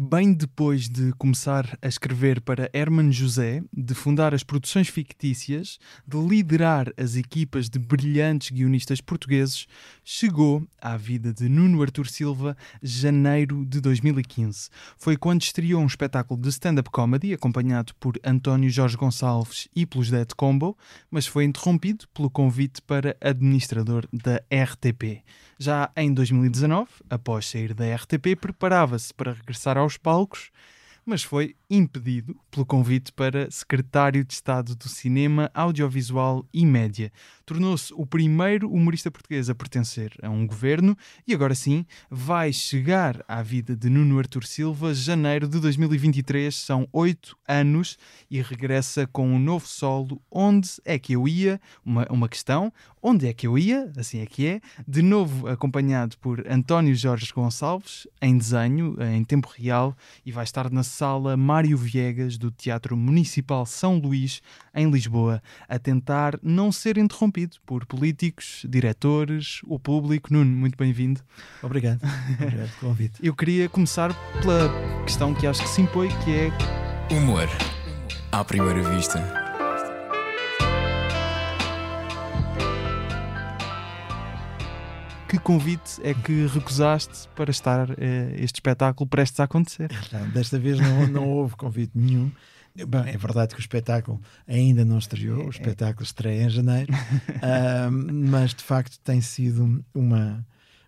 Bem depois de começar a escrever para Herman José, de fundar as produções fictícias, de liderar as equipas de brilhantes guionistas portugueses, chegou à vida de Nuno Artur Silva janeiro de 2015. Foi quando estreou um espetáculo de stand-up comedy acompanhado por António Jorge Gonçalves e pelos Dead Combo, mas foi interrompido pelo convite para administrador da RTP. Já em 2019, após sair da RTP, preparava-se para regressar aos palcos, mas foi impedido pelo convite para secretário de Estado do Cinema, Audiovisual e Média. Tornou-se o primeiro humorista português a pertencer a um governo e agora sim vai chegar à vida de Nuno Artur Silva, janeiro de 2023. São oito anos e regressa com um novo solo. Onde é que eu ia? Uma, uma questão. Onde é que eu ia? Assim é que é. De novo acompanhado por António Jorge Gonçalves, em desenho, em tempo real, e vai estar na sala Mário Viegas do Teatro Municipal São Luís, em Lisboa, a tentar não ser interrompido por políticos, diretores, o público. Nuno, muito bem-vindo. Obrigado. Obrigado pelo convite. Eu queria começar pela questão que acho que se impõe, que é... Humor. À primeira vista. Que convite é que recusaste para estar eh, este espetáculo prestes a acontecer? Desta vez não, não houve convite nenhum. Bem, é verdade que o espetáculo ainda não estreou, o espetáculo estreia em janeiro, uh, mas de facto tem sido uma.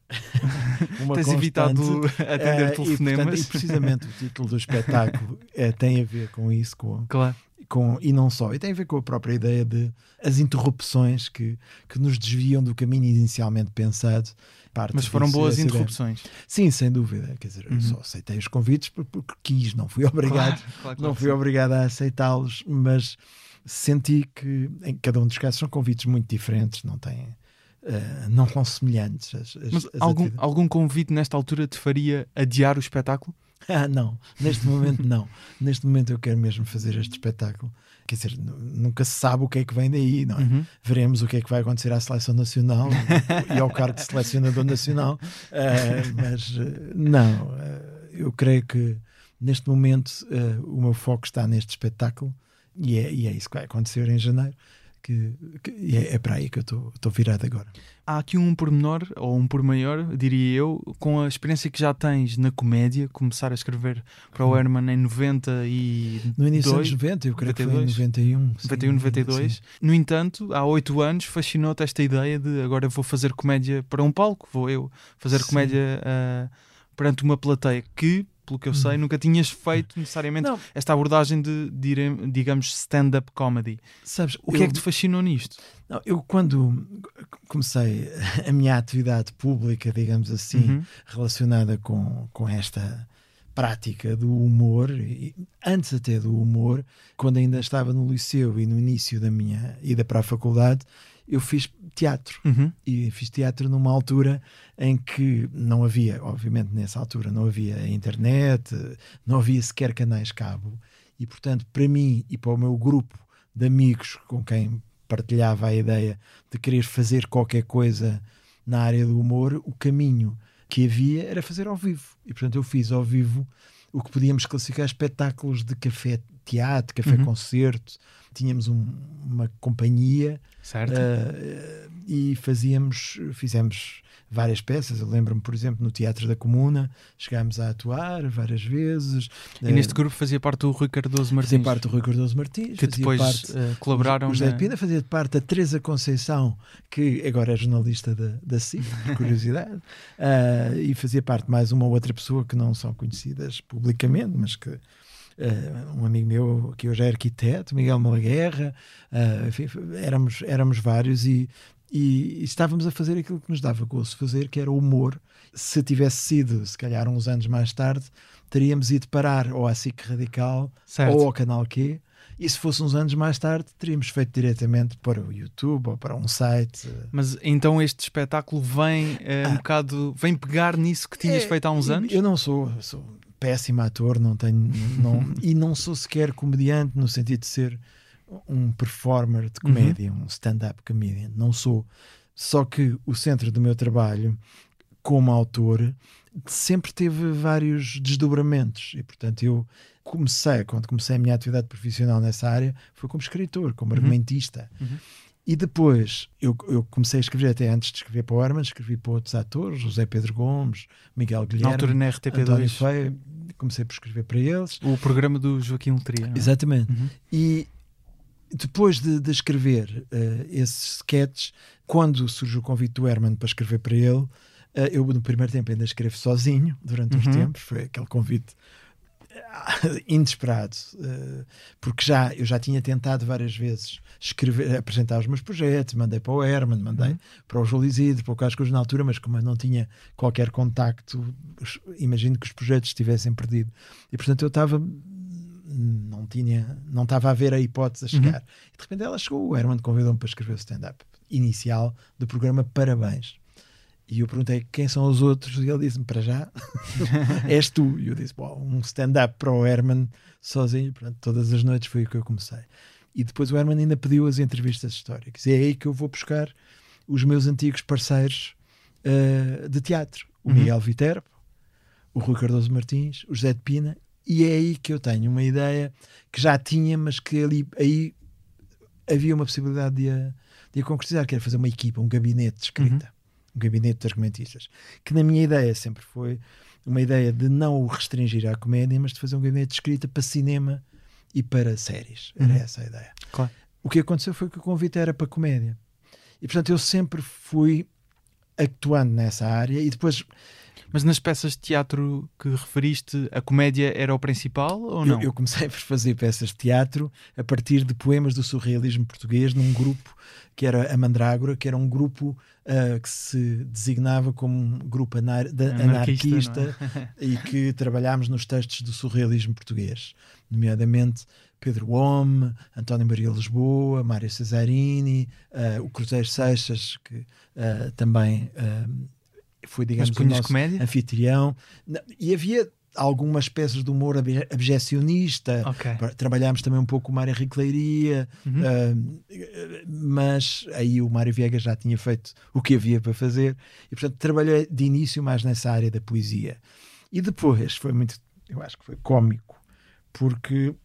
uma Tens evitado atender uh, telefonemas. E, portanto, e precisamente o título do espetáculo uh, tem a ver com isso, com, claro. Com, e não só, e tem a ver com a própria ideia de as interrupções que, que nos desviam do caminho inicialmente pensado parte. Mas foram boas interrupções. Sim, sem dúvida. Quer dizer, uhum. só aceitei os convites porque, quis, não fui obrigado, claro, claro, não fui obrigado a aceitá-los, mas senti que em cada um dos casos são convites muito diferentes, não têm. Uh, não são semelhantes. As, as, mas as algum, algum convite nesta altura te faria adiar o espetáculo? Ah, não, neste momento não. Neste momento eu quero mesmo fazer este espetáculo. Quer dizer, nunca se sabe o que é que vem daí, não é? Uhum. Veremos o que é que vai acontecer à seleção nacional e ao cargo de selecionador nacional. Uh, mas uh, não, uh, eu creio que neste momento o meu foco está neste espetáculo e é, e é isso que vai acontecer em janeiro que, que é, é, para aí que eu estou virado agora. Há aqui um pormenor, ou um por maior, diria eu, com a experiência que já tens na comédia, começar a escrever para o Herman em 90 e. No início dos 90, eu creio 92, que foi em 91. Sim, 91, 92. Sim. No entanto, há oito anos fascinou-te esta ideia de agora vou fazer comédia para um palco, vou eu fazer sim. comédia uh, perante uma plateia que pelo que eu sei, uhum. nunca tinhas feito necessariamente não. esta abordagem de, de digamos, stand-up comedy. Sabes, o que eu, é que te fascinou nisto? Não, eu, quando comecei a minha atividade pública, digamos assim, uhum. relacionada com, com esta prática do humor, antes até do humor, quando ainda estava no liceu e no início da minha ida para a faculdade, eu fiz teatro. Uhum. E fiz teatro numa altura em que não havia, obviamente nessa altura, não havia internet, não havia sequer canais cabo. E portanto, para mim e para o meu grupo de amigos com quem partilhava a ideia de querer fazer qualquer coisa na área do humor, o caminho que havia era fazer ao vivo. E portanto, eu fiz ao vivo o que podíamos classificar espetáculos de café teatro, café uhum. concerto. Tínhamos um, uma companhia. Uh, e fazíamos, fizemos várias peças. Eu lembro-me, por exemplo, no Teatro da Comuna, chegámos a atuar várias vezes. E uh, neste grupo fazia parte do Rui Cardoso Martins. Fazia parte do Rui Cardoso Martins. Que depois parte, uh, colaboraram. O José na... Pina fazia parte da Teresa Conceição, que agora é jornalista da, da CIC, por curiosidade, uh, e fazia parte mais uma ou outra pessoa que não são conhecidas publicamente, mas que uh, um amigo meu que hoje é arquiteto, Miguel Malaguerra, uh, enfim, éramos, éramos vários e, e, estávamos a fazer aquilo que nos dava gosto fazer, que era o humor. Se tivesse sido, se calhar, uns anos mais tarde, teríamos ido parar ou à SIC Radical certo. ou ao Canal Q. E se fosse uns anos mais tarde, teríamos feito diretamente para o YouTube ou para um site. Mas então este espetáculo vem é, um bocado, vem pegar nisso que tinhas é, feito há uns anos? Eu não sou, sou péssimo ator, não tenho. Não, e não sou sequer comediante no sentido de ser um performer de comédia, uhum. um stand-up comedian. Não sou. Só que o centro do meu trabalho como autor, sempre teve vários desdobramentos e, portanto, eu comecei, quando comecei a minha atividade profissional nessa área, foi como escritor, como uhum. argumentista. Uhum. E depois eu, eu, comecei a escrever, até antes de escrever para o Herman, escrevi para outros atores, José Pedro Gomes, Miguel Guilherme. Na altura na RTP2. Feio, comecei por escrever para eles. O programa do Joaquim Letria. É? Exatamente. Uhum. E depois de, de escrever uh, esses sketches, quando surgiu o convite do Herman para escrever para ele, uh, eu no primeiro tempo ainda escrevo sozinho, durante uhum. uns tempos, foi aquele convite inesperado, uh, porque já eu já tinha tentado várias vezes escrever, apresentar os meus projetos, mandei para o Herman, mandei uhum. para o João Isidro, para o Cascos na altura, mas como eu não tinha qualquer contacto, imagino que os projetos estivessem perdido. E portanto eu estava não tinha, não estava a ver a hipótese a chegar. Uhum. E de repente ela chegou, o Herman convidou-me para escrever o stand-up inicial do programa Parabéns. E eu perguntei quem são os outros, e ele disse-me: Para já, és tu. E eu disse: Bom, um stand-up para o Herman sozinho. Pronto, todas as noites foi o que eu comecei. E depois o Herman ainda pediu as entrevistas históricas. E é aí que eu vou buscar os meus antigos parceiros uh, de teatro: o uhum. Miguel Viterbo, o Rui Cardoso Martins, o José de Pina. E é aí que eu tenho uma ideia que já tinha, mas que ali aí havia uma possibilidade de a, de a concretizar, que era fazer uma equipa, um gabinete de escrita. Uhum um gabinete de argumentistas, que na minha ideia sempre foi uma ideia de não o restringir à comédia, mas de fazer um gabinete de escrita para cinema e para séries. Era uhum. essa a ideia. Claro. O que aconteceu foi que o convite era para comédia. E portanto eu sempre fui actuando nessa área e depois mas nas peças de teatro que referiste, a comédia era o principal ou não? Eu, eu, comecei por fazer peças de teatro a partir de poemas do surrealismo português num grupo que era a Mandrágora, que era um grupo uh, que se designava como um grupo anar anarquista, anarquista é? e que trabalhámos nos textos do surrealismo português, nomeadamente Pedro Homme, António Maria Lisboa, Mário Cesarini, uh, o Cruzeiro Seixas, que uh, também foi, digamos, o nosso comédia? anfitrião. E havia algumas peças de humor abjecionista. Okay. Trabalhámos também um pouco o Mário Henrique Leiria, uhum. uh, mas aí o Mário Viegas já tinha feito o que havia para fazer. E, portanto, trabalhei de início mais nessa área da poesia. E depois foi muito, eu acho que foi cómico, porque uh,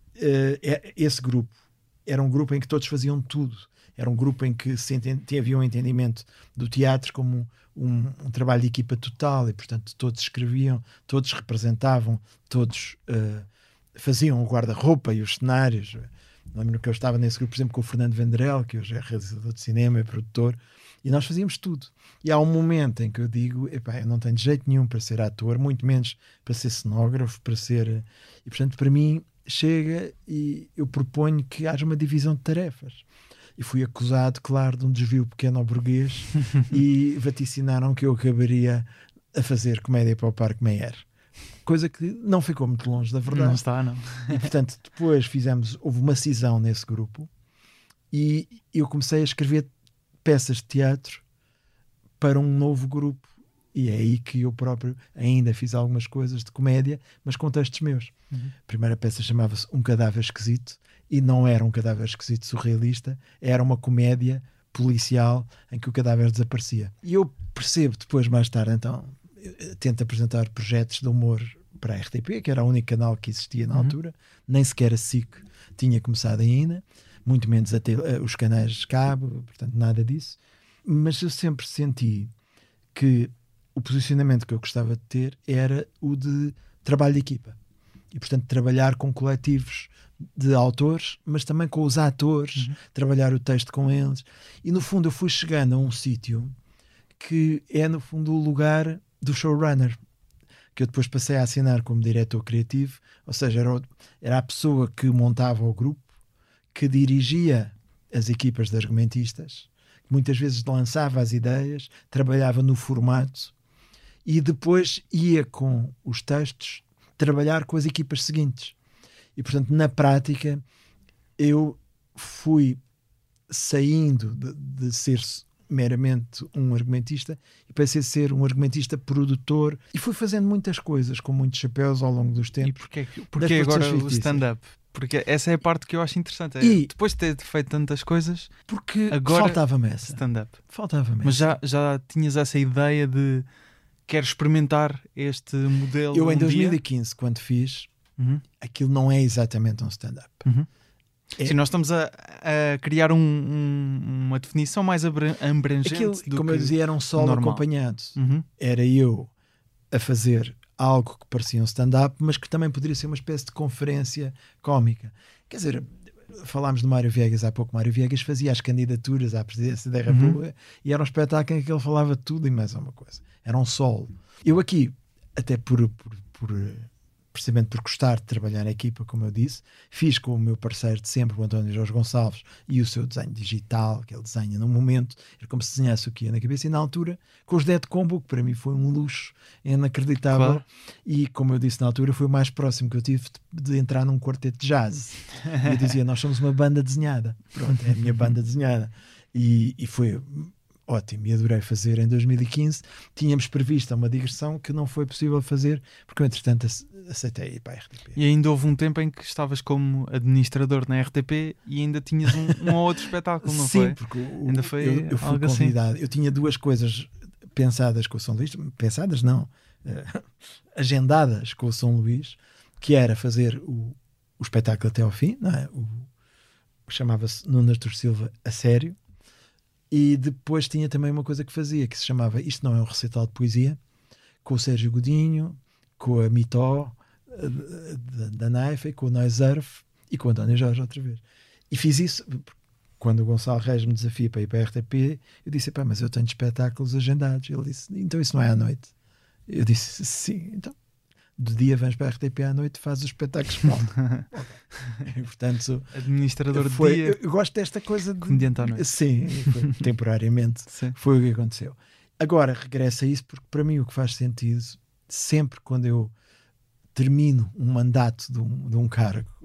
esse grupo era um grupo em que todos faziam tudo. Era um grupo em que se havia um entendimento do teatro como um, um, trabalho de equipa total e, portanto, todos escreviam, todos representavam, todos uh, faziam o guarda-roupa e os cenários. Lembro que eu estava nesse grupo, por exemplo, com o Fernando Vendrell, que hoje é realizador de cinema e produtor, e nós fazíamos tudo. E há um momento em que eu digo: epá, eu não tenho jeito nenhum para ser ator, muito menos para ser cenógrafo, para ser. E portanto, para mim, chega e eu proponho que haja uma divisão de tarefas e fui acusado, claro, de um desvio pequeno ao burguês e vaticinaram que eu acabaria a fazer comédia para o Parque Meyer. Coisa que não ficou muito longe da verdade. Não está, não. E portanto, depois fizemos, houve uma cisão nesse grupo e eu comecei a escrever peças de teatro para um novo grupo. E é aí que eu próprio ainda fiz algumas coisas de comédia, mas com textos meus. Uhum. A primeira peça chamava-se Um Cadáver Esquisito e não era um cadáver esquisito surrealista, era uma comédia policial em que o cadáver desaparecia. E eu percebo depois, mais tarde, então, tento apresentar projetos de humor para a RTP, que era o único canal que existia na uhum. altura, nem sequer a SIC tinha começado ainda, muito menos até uh, os canais de cabo, portanto, nada disso. Mas eu sempre senti que o posicionamento que eu gostava de ter era o de trabalho de equipa. E, portanto, trabalhar com coletivos de autores, mas também com os atores, uhum. trabalhar o texto com eles. E no fundo eu fui chegando a um sítio que é no fundo o lugar do showrunner, que eu depois passei a assinar como diretor criativo, ou seja, era, era a pessoa que montava o grupo, que dirigia as equipas de argumentistas, que muitas vezes lançava as ideias, trabalhava no formato e depois ia com os textos trabalhar com as equipas seguintes. E, portanto, na prática, eu fui saindo de, de ser meramente um argumentista e passei a ser um argumentista produtor e fui fazendo muitas coisas com muitos chapéus ao longo dos tempos. E porquê, porquê agora o stand-up? Porque essa é a parte que eu acho interessante. É, e, depois de ter feito tantas coisas, porque faltava-me essa. Stand-up. Faltava-me Mas já, já tinhas essa ideia de quer experimentar este modelo? Eu em um 2015, dia? quando fiz, uhum. aquilo não é exatamente um stand-up. Uhum. É... Sim, nós estamos a, a criar um, um, uma definição mais abrangente. Aquilo, do como que eu dizia, era um solo normal. acompanhado. Uhum. Era eu a fazer algo que parecia um stand-up, mas que também poderia ser uma espécie de conferência cómica. Quer dizer, falámos do Mário Viegas há pouco. Mário Viegas fazia as candidaturas à presidência da uhum. República uhum. e era um espetáculo em que ele falava tudo e mais alguma coisa. Era um solo. Eu aqui, até por, por, por precisamente por gostar de trabalhar na equipa, como eu disse, fiz com o meu parceiro de sempre, o António Jorge Gonçalves, e o seu desenho digital, que ele desenha num momento, era como se desenhasse o que ia na cabeça, e na altura, com os Dead Combo, que para mim foi um luxo inacreditável, claro. e como eu disse na altura, foi o mais próximo que eu tive de, de entrar num quarteto de jazz. e eu dizia, nós somos uma banda desenhada. Pronto, é a minha banda desenhada. E, e foi ótimo e adorei fazer em 2015. Tínhamos previsto uma digressão que não foi possível fazer porque eu, entretanto, aceitei ir para a RTP. E ainda houve um tempo em que estavas como administrador na RTP e ainda tinhas um, um outro espetáculo, não Sim, foi? Sim, porque o, ainda foi eu, eu fui assim. convidado. Assim. Eu tinha duas coisas pensadas com o São Luís, pensadas não, uh, agendadas com o São Luís, que era fazer o, o espetáculo até ao fim, não é? O, chamava-se Nuno Artur Silva a sério e depois tinha também uma coisa que fazia, que se chamava Isto Não é um Recital de Poesia, com o Sérgio Godinho, com a Mitó, eh, da Naifa, com o Noiserf e com o António Jorge outra vez. E fiz isso quando o Gonçalo Reis me desafia para ir para a RTP. Eu disse: Pá, mas eu tenho espetáculos agendados. Ele disse: Então isso não é à noite? Eu disse: Sim, então de dia vens para a RTP à noite fazes os espetáculos e, portanto administrador foi, de dia. eu, gosto desta coisa de comediante à noite. Sim foi, temporariamente. Sim. foi o que aconteceu. Agora regressa a isso porque para mim o que faz sentido sempre quando eu termino um mandato de um, de um cargo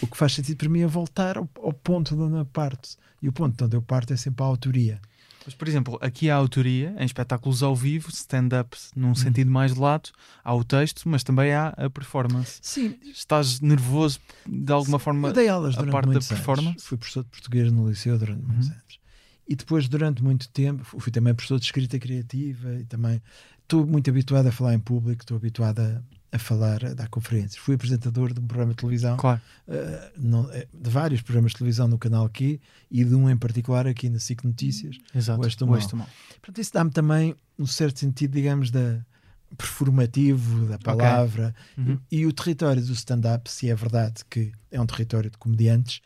o que faz sentido para mim é voltar ao, ao ponto de onde eu parto. E o ponto de onde eu parto é sempre a autoria mas, por exemplo, aqui há a autoria, em espetáculos ao vivo, stand-up num uhum. sentido mais de lado, há o texto, mas também há a performance. Sim. Estás nervoso de alguma Sim. forma Eu dei aulas a parte da performance? Anos. Fui professor de português no liceu durante muitos uhum. anos. E depois, durante muito tempo, fui também professor de escrita criativa e também estou muito habituado a falar em público, estou habituado a a falar, a dar conferências. Fui apresentador de um programa de televisão, claro. uh, não, eh, de vários programas de televisão no canal Q e de um em particular aqui na SIC Notícias, Exato, o Mal. Portanto, isso dá-me também um certo sentido, digamos, da performativo da palavra okay. uhum. e, e o território do stand-up, se é verdade que é um território de comediantes,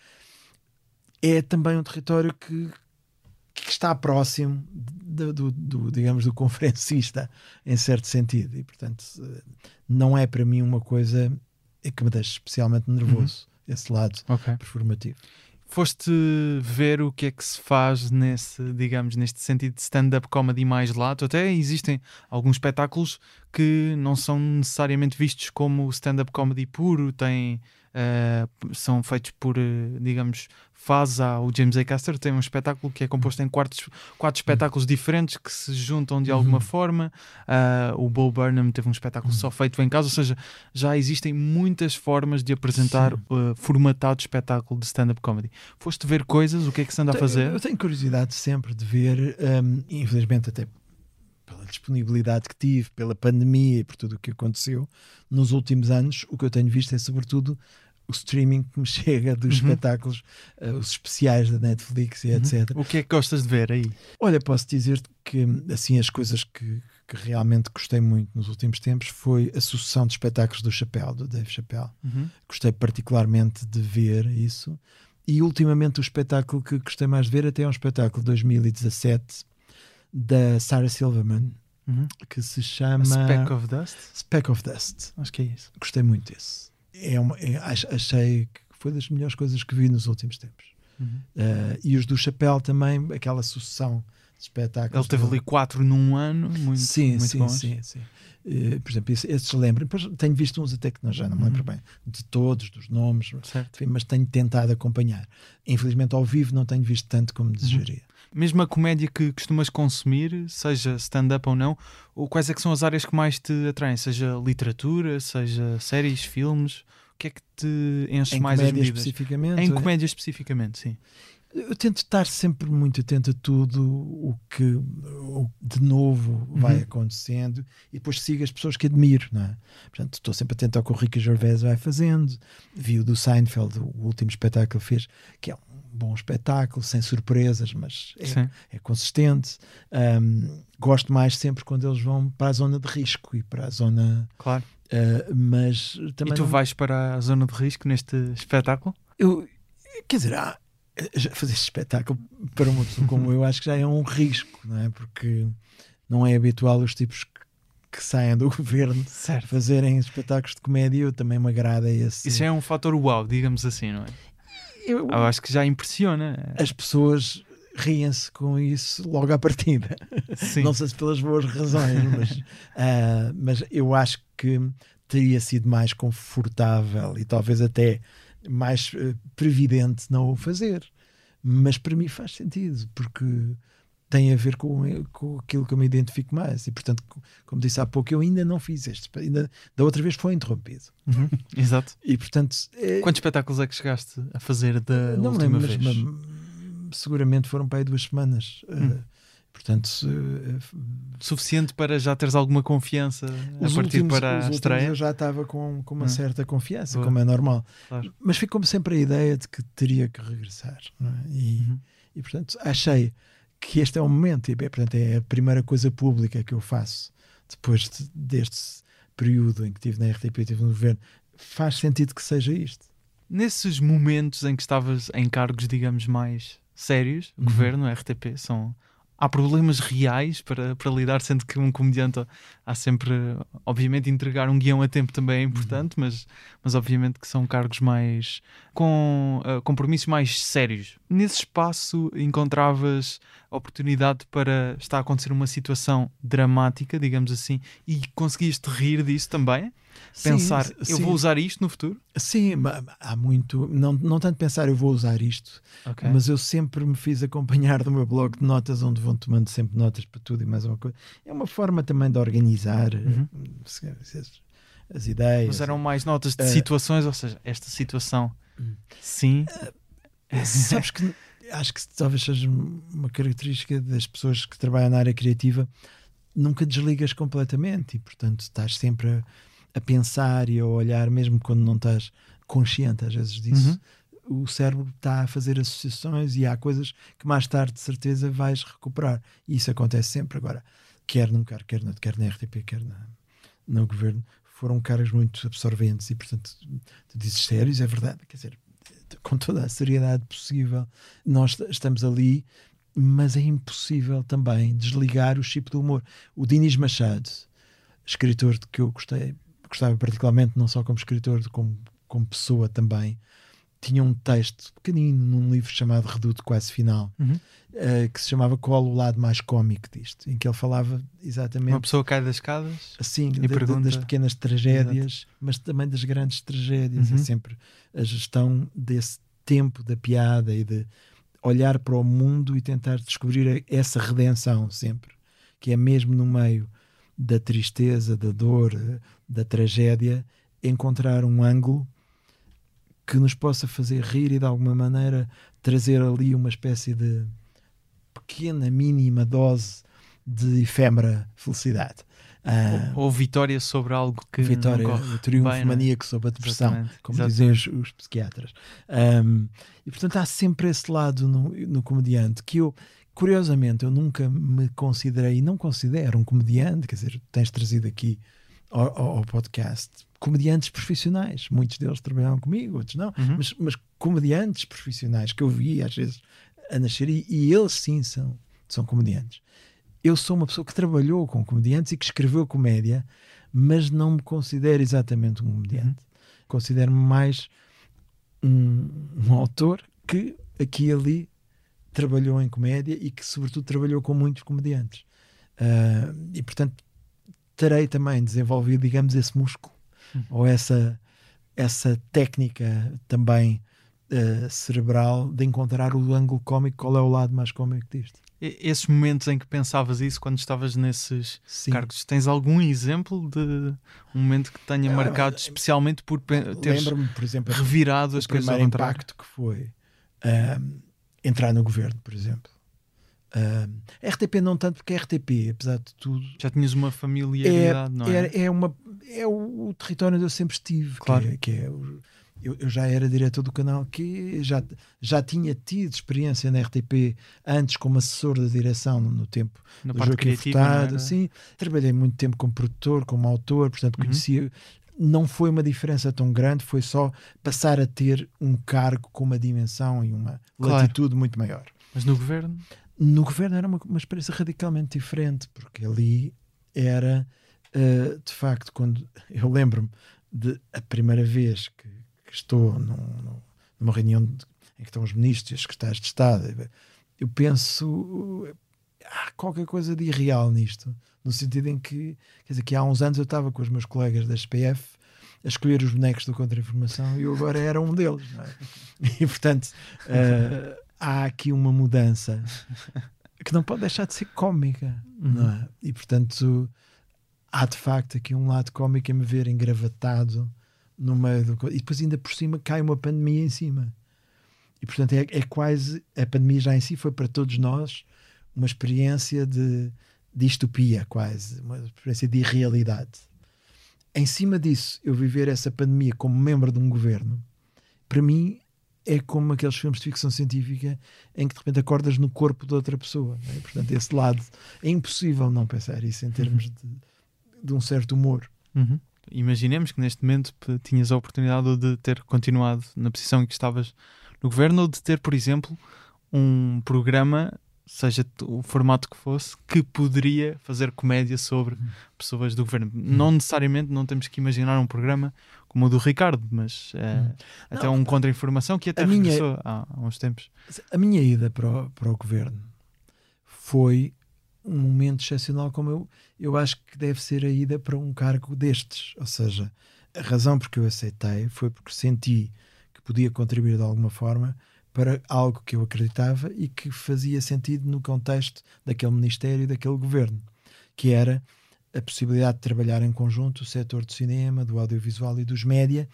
é também um território que, que está próximo do, do, do, digamos, do conferencista, em certo sentido. E, portanto, não é para mim uma coisa que me deixa especialmente nervoso, uhum. esse lado okay. performativo. Foste ver o que é que se faz nesse, digamos, neste sentido de stand-up comedy mais lato. Até existem alguns espetáculos que não são necessariamente vistos como stand-up comedy puro, têm Uh, são feitos por, uh, digamos, faz o James A. Caster tem um espetáculo que é composto em quatro, quatro espetáculos diferentes que se juntam de alguma uhum. forma. Uh, o Bo Burnham teve um espetáculo uhum. só feito em casa, ou seja, já existem muitas formas de apresentar uh, formatado espetáculo de stand-up comedy. Foste ver coisas, o que é que se anda a fazer? Eu tenho curiosidade sempre de ver, um, infelizmente até pela disponibilidade que tive, pela pandemia e por tudo o que aconteceu nos últimos anos, o que eu tenho visto é sobretudo o streaming que me chega dos uhum. espetáculos, uh, os especiais da Netflix e uhum. etc. O que é que gostas de ver aí? Olha, posso dizer que assim as coisas que, que realmente gostei muito nos últimos tempos foi a sucessão de espetáculos do Chapéu, do Dave Chappelle. Uhum. Gostei particularmente de ver isso. E ultimamente o espetáculo que gostei mais de ver até é um espetáculo de 2017 da Sarah Silverman, uhum. que se chama A Speck of Dust. Speck of Dust. Acho que é isso. Gostei muito desse é uma, é, achei que foi das melhores coisas que vi nos últimos tempos. Uhum. Uh, e os do Chapéu também, aquela sucessão de espetáculos. Ele teve ali quatro num ano, muito, sim, muito sim, bons. Sim, sim. Uh, por exemplo, esses lembro. Depois tenho visto uns até que não, já não me lembro uhum. bem de todos, dos nomes, enfim, mas tenho tentado acompanhar. Infelizmente, ao vivo, não tenho visto tanto como desejaria. Uhum. Mesmo a comédia que costumas consumir, seja stand-up ou não, quais é que são as áreas que mais te atraem? Seja literatura, seja séries, filmes? O que é que te enche em mais as medidas? Especificamente, em comédia especificamente, sim. Eu tento estar sempre muito atento a tudo o que o, de novo vai uhum. acontecendo e depois sigo as pessoas que admiro, não é? Portanto, estou sempre atento ao que o Ricky Gervais vai fazendo. Vi o do Seinfeld, o último espetáculo que fez, que é um bom espetáculo, sem surpresas, mas é, é consistente. Um, gosto mais sempre quando eles vão para a zona de risco e para a zona. Claro. Uh, mas também e tu não... vais para a zona de risco neste espetáculo? Eu, quer dizer, há, fazer este espetáculo para uma pessoa como eu acho que já é um risco, não é? Porque não é habitual os tipos que, que saem do governo certo. fazerem espetáculos de comédia. Eu também me agrada esse. Isso é um fator uau, digamos assim, não é? Eu, eu acho que já impressiona. As pessoas riem-se com isso logo à partida. Sim. Não sei se pelas boas razões, mas, uh, mas eu acho que teria sido mais confortável e talvez até mais uh, previdente não o fazer. Mas para mim faz sentido, porque tem a ver com, com aquilo que eu me identifico mais. E, portanto, como disse há pouco, eu ainda não fiz este. Ainda, da outra vez foi interrompido. Uhum, exato. E, portanto... É... Quantos espetáculos é que chegaste a fazer da não última lembro, vez? Mas, seguramente foram para aí duas semanas. Hum. Uh, Portanto, uh, suficiente para já teres alguma confiança a partir últimos, para a estreia. Eu já estava com, com uma hum. certa confiança, Boa. como é normal. Claro. Mas ficou-me sempre a ideia de que teria que regressar. É? E, uhum. e, portanto, achei que este é o momento. E, portanto, é a primeira coisa pública que eu faço depois de, deste período em que estive na RTP e estive no governo. Faz sentido que seja isto. Nesses momentos em que estavas em cargos, digamos, mais sérios, uhum. governo, RTP, são há problemas reais para, para lidar, sendo que um comediante há sempre, obviamente, entregar um guião a tempo também é importante, uhum. mas, mas obviamente que são cargos mais com uh, compromissos mais sérios. Nesse espaço encontravas oportunidade para estar a acontecer uma situação dramática, digamos assim, e conseguias te rir disso também? Pensar, sim, eu vou usar isto no futuro? Sim, há muito. Não, não tanto pensar, eu vou usar isto, okay. mas eu sempre me fiz acompanhar do meu blog de notas, onde vão tomando sempre notas para tudo e mais uma coisa. É uma forma também de organizar uhum. as, as, ideias. Mas eram mais notas de uh, situações, ou seja, esta situação. Sim. Uh, sabes que acho que talvez seja uma característica das pessoas que trabalham na área criativa nunca desligas completamente e portanto estás sempre a a pensar e a olhar, mesmo quando não estás consciente às vezes disso, uhum. o cérebro está a fazer associações e há coisas que mais tarde, de certeza, vais recuperar. E isso acontece sempre. Agora, quer num cargo, quer, na, quer na RTP, quer na, no governo, foram cargos muito absorventes e, portanto, tu dizes sérios, é verdade, quer dizer, com toda a seriedade possível, nós estamos ali, mas é impossível também desligar o chip do humor. O Dinis Machado, escritor de que eu gostei gostava particularmente, não só como escritor, como, como pessoa também, tinha um texto pequenino num livro chamado Reduto Quase Final, uhum. uh, que se chamava Qual o lado mais cómico disto, em que ele falava exatamente. Uma pessoa cai das escadas assim, de, pergunta... das pequenas tragédias, Exato. mas também das grandes tragédias. É uhum. É sempre a gestão desse tempo da piada e de olhar para o mundo e tentar descobrir essa redenção sempre, que é mesmo no meio da tristeza, da dor, da tragédia, encontrar um ângulo que nos possa fazer rir e de alguma maneira trazer ali uma espécie de pequena, mínima dose de efêmera felicidade. Uh, ou, ou, vitória sobre algo que vitória, não o triunfo bem, é? maníaco sobre a depressão, Exatamente. como Exatamente. dizem os, os psiquiatras. Um, e portanto há sempre esse lado no, no comediante que eu, curiosamente, eu nunca me considerei, e não considero um comediante, quer dizer, tens trazido aqui ao, ao, podcast comediantes profissionais. Muitos deles trabalharam comigo, outros não, uhum. mas, mas, comediantes profissionais que eu vi às vezes a nascer e, e, eles sim são, são comediantes. Eu sou uma pessoa que trabalhou com comediantes e que escreveu comédia, mas não me considero exatamente um comediante. Uhum. Considero-me mais um, um autor que aqui e ali trabalhou em comédia e que, sobretudo, trabalhou com muitos comediantes. Uh, e, portanto, terei também desenvolvido, digamos, esse músculo uhum. ou essa, essa técnica também uh, cerebral de encontrar o ângulo cómico, qual é o lado mais cómico disto. Esses momentos em que pensavas isso quando estavas nesses Sim. cargos, tens algum exemplo de um momento que tenha marcado especialmente por teres por exemplo, revirado as coisas ao impacto que foi. Um, entrar no governo, por exemplo. Uh, RTP não tanto porque é RTP, apesar de tudo. Já tinhas uma familiaridade, é, não é? É, é, uma, é o, o, território onde eu sempre estive. Claro. Que é, que é eu, eu, já era diretor do canal que já, já tinha tido experiência na RTP antes como assessor da direção no tempo na do Joaquim criativa, Furtado. Sim, trabalhei muito tempo como produtor, como autor, portanto Uhum. Não foi uma diferença tão grande, foi só passar a ter um cargo com uma dimensão e uma Claro. latitude muito maior. Mas no governo? No governo era uma, uma experiência radicalmente diferente, porque ali era, uh, de facto, quando eu lembro-me de a primeira vez que, que estou num, num, numa reunião de, em que estão os ministros e os secretários de Estado, eu penso há qualquer coisa de irreal nisto, no sentido em que, quer dizer, que há uns anos eu estava com os meus colegas da SPF a escolher os bonecos do Contra-Informação e eu agora era um deles. Não é? E portanto. Uh, há aqui uma mudança que não pode deixar de ser cómica, uhum. não é? E portanto há de facto aqui um lado cómico a me ver engravatado no meio do. E depois ainda por cima cai uma pandemia em cima. E portanto é, é quase. A pandemia já em si foi para todos nós uma experiência de distopia, quase, uma experiência de irrealidade. Em cima disso, eu viver essa pandemia como membro de um governo, para mim é como aqueles filmes de ficção científica em que de repente acordas no corpo de outra pessoa. É? Portanto, esse lado é impossível não pensar isso em termos de, de um certo humor. Uhum. Imaginemos que neste momento tinhas a oportunidade de ter continuado na posição em que estavas no governo ou de ter, por exemplo, um programa, seja o formato que fosse, que poderia fazer comédia sobre uhum. pessoas do governo. Uhum. Não necessariamente não temos que imaginar um programa como o do Ricardo, mas é, hum. até não, um contra-informação que até a regressou minha, há, há, uns tempos. A minha ida para o, para o governo foi um momento excepcional, como eu, eu acho que deve ser a ida para um cargo destes. Ou seja, a razão porque eu aceitei foi porque senti que podia contribuir de alguma forma para algo que eu acreditava e que fazia sentido no contexto daquele ministério e daquele governo, que era a possibilidade de trabalhar em conjunto o setor do cinema, do audiovisual e dos média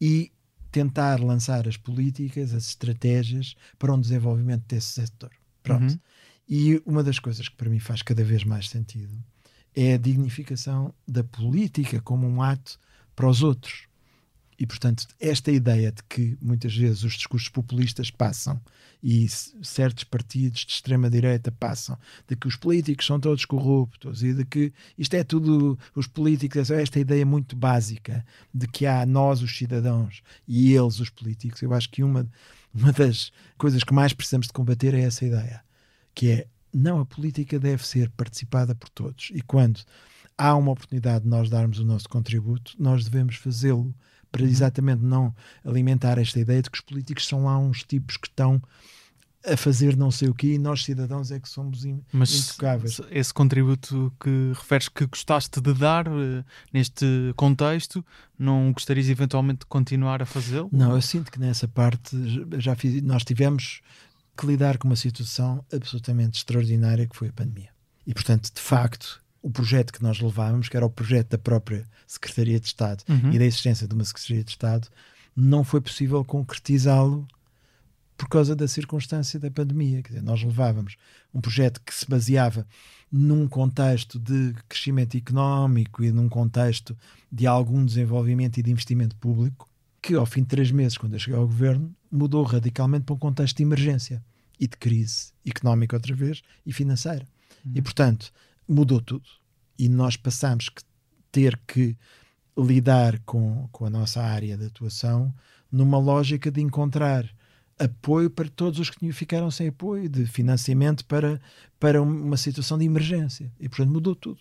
e tentar lançar as políticas, as estratégias para um desenvolvimento desse setor. Pronto. Uhum. E uma das coisas que para mim faz cada vez mais sentido é a dignificação da política como um ato para os outros. E, portanto, esta ideia de que muitas vezes os discursos populistas passam e certos partidos de extrema-direita passam, de que os políticos são todos corruptos e de que isto é tudo, os políticos, esta ideia muito básica de que há nós, os cidadãos, e eles, os políticos. Eu acho que uma, uma das coisas que mais precisamos de combater é essa ideia, que é não, a política deve ser participada por todos. E quando há uma oportunidade de nós darmos o nosso contributo, nós devemos fazê-lo para exatamente não alimentar esta ideia de que os políticos são lá uns tipos que estão a fazer não sei o quê e nós cidadãos é que somos in Mas intocáveis. esse contributo que referes que gostaste de dar uh, neste contexto, não gostarias eventualmente de continuar a fazê-lo? Não, eu sinto que nessa parte já fiz, nós tivemos que lidar com uma situação absolutamente extraordinária que foi a pandemia. E portanto, de facto, o projeto que nós levávamos, que era o projeto da própria Secretaria de Estado uhum. e da existência de uma Secretaria de Estado, não foi possível concretizá-lo por causa da circunstância da pandemia. Quer dizer, nós levávamos um projeto que se baseava num contexto de crescimento económico e num contexto de algum desenvolvimento e de investimento público, que ao fim de três meses, quando eu cheguei ao governo, mudou radicalmente para um contexto de emergência e de crise económica outra vez e financeira. Uhum. E, portanto, mudou tudo. E nós passamos que ter que lidar com, com a nossa área de atuação numa lógica de encontrar apoio para todos os que ficaram sem apoio, de financiamento para, para uma situação de emergência. E, portanto, mudou tudo.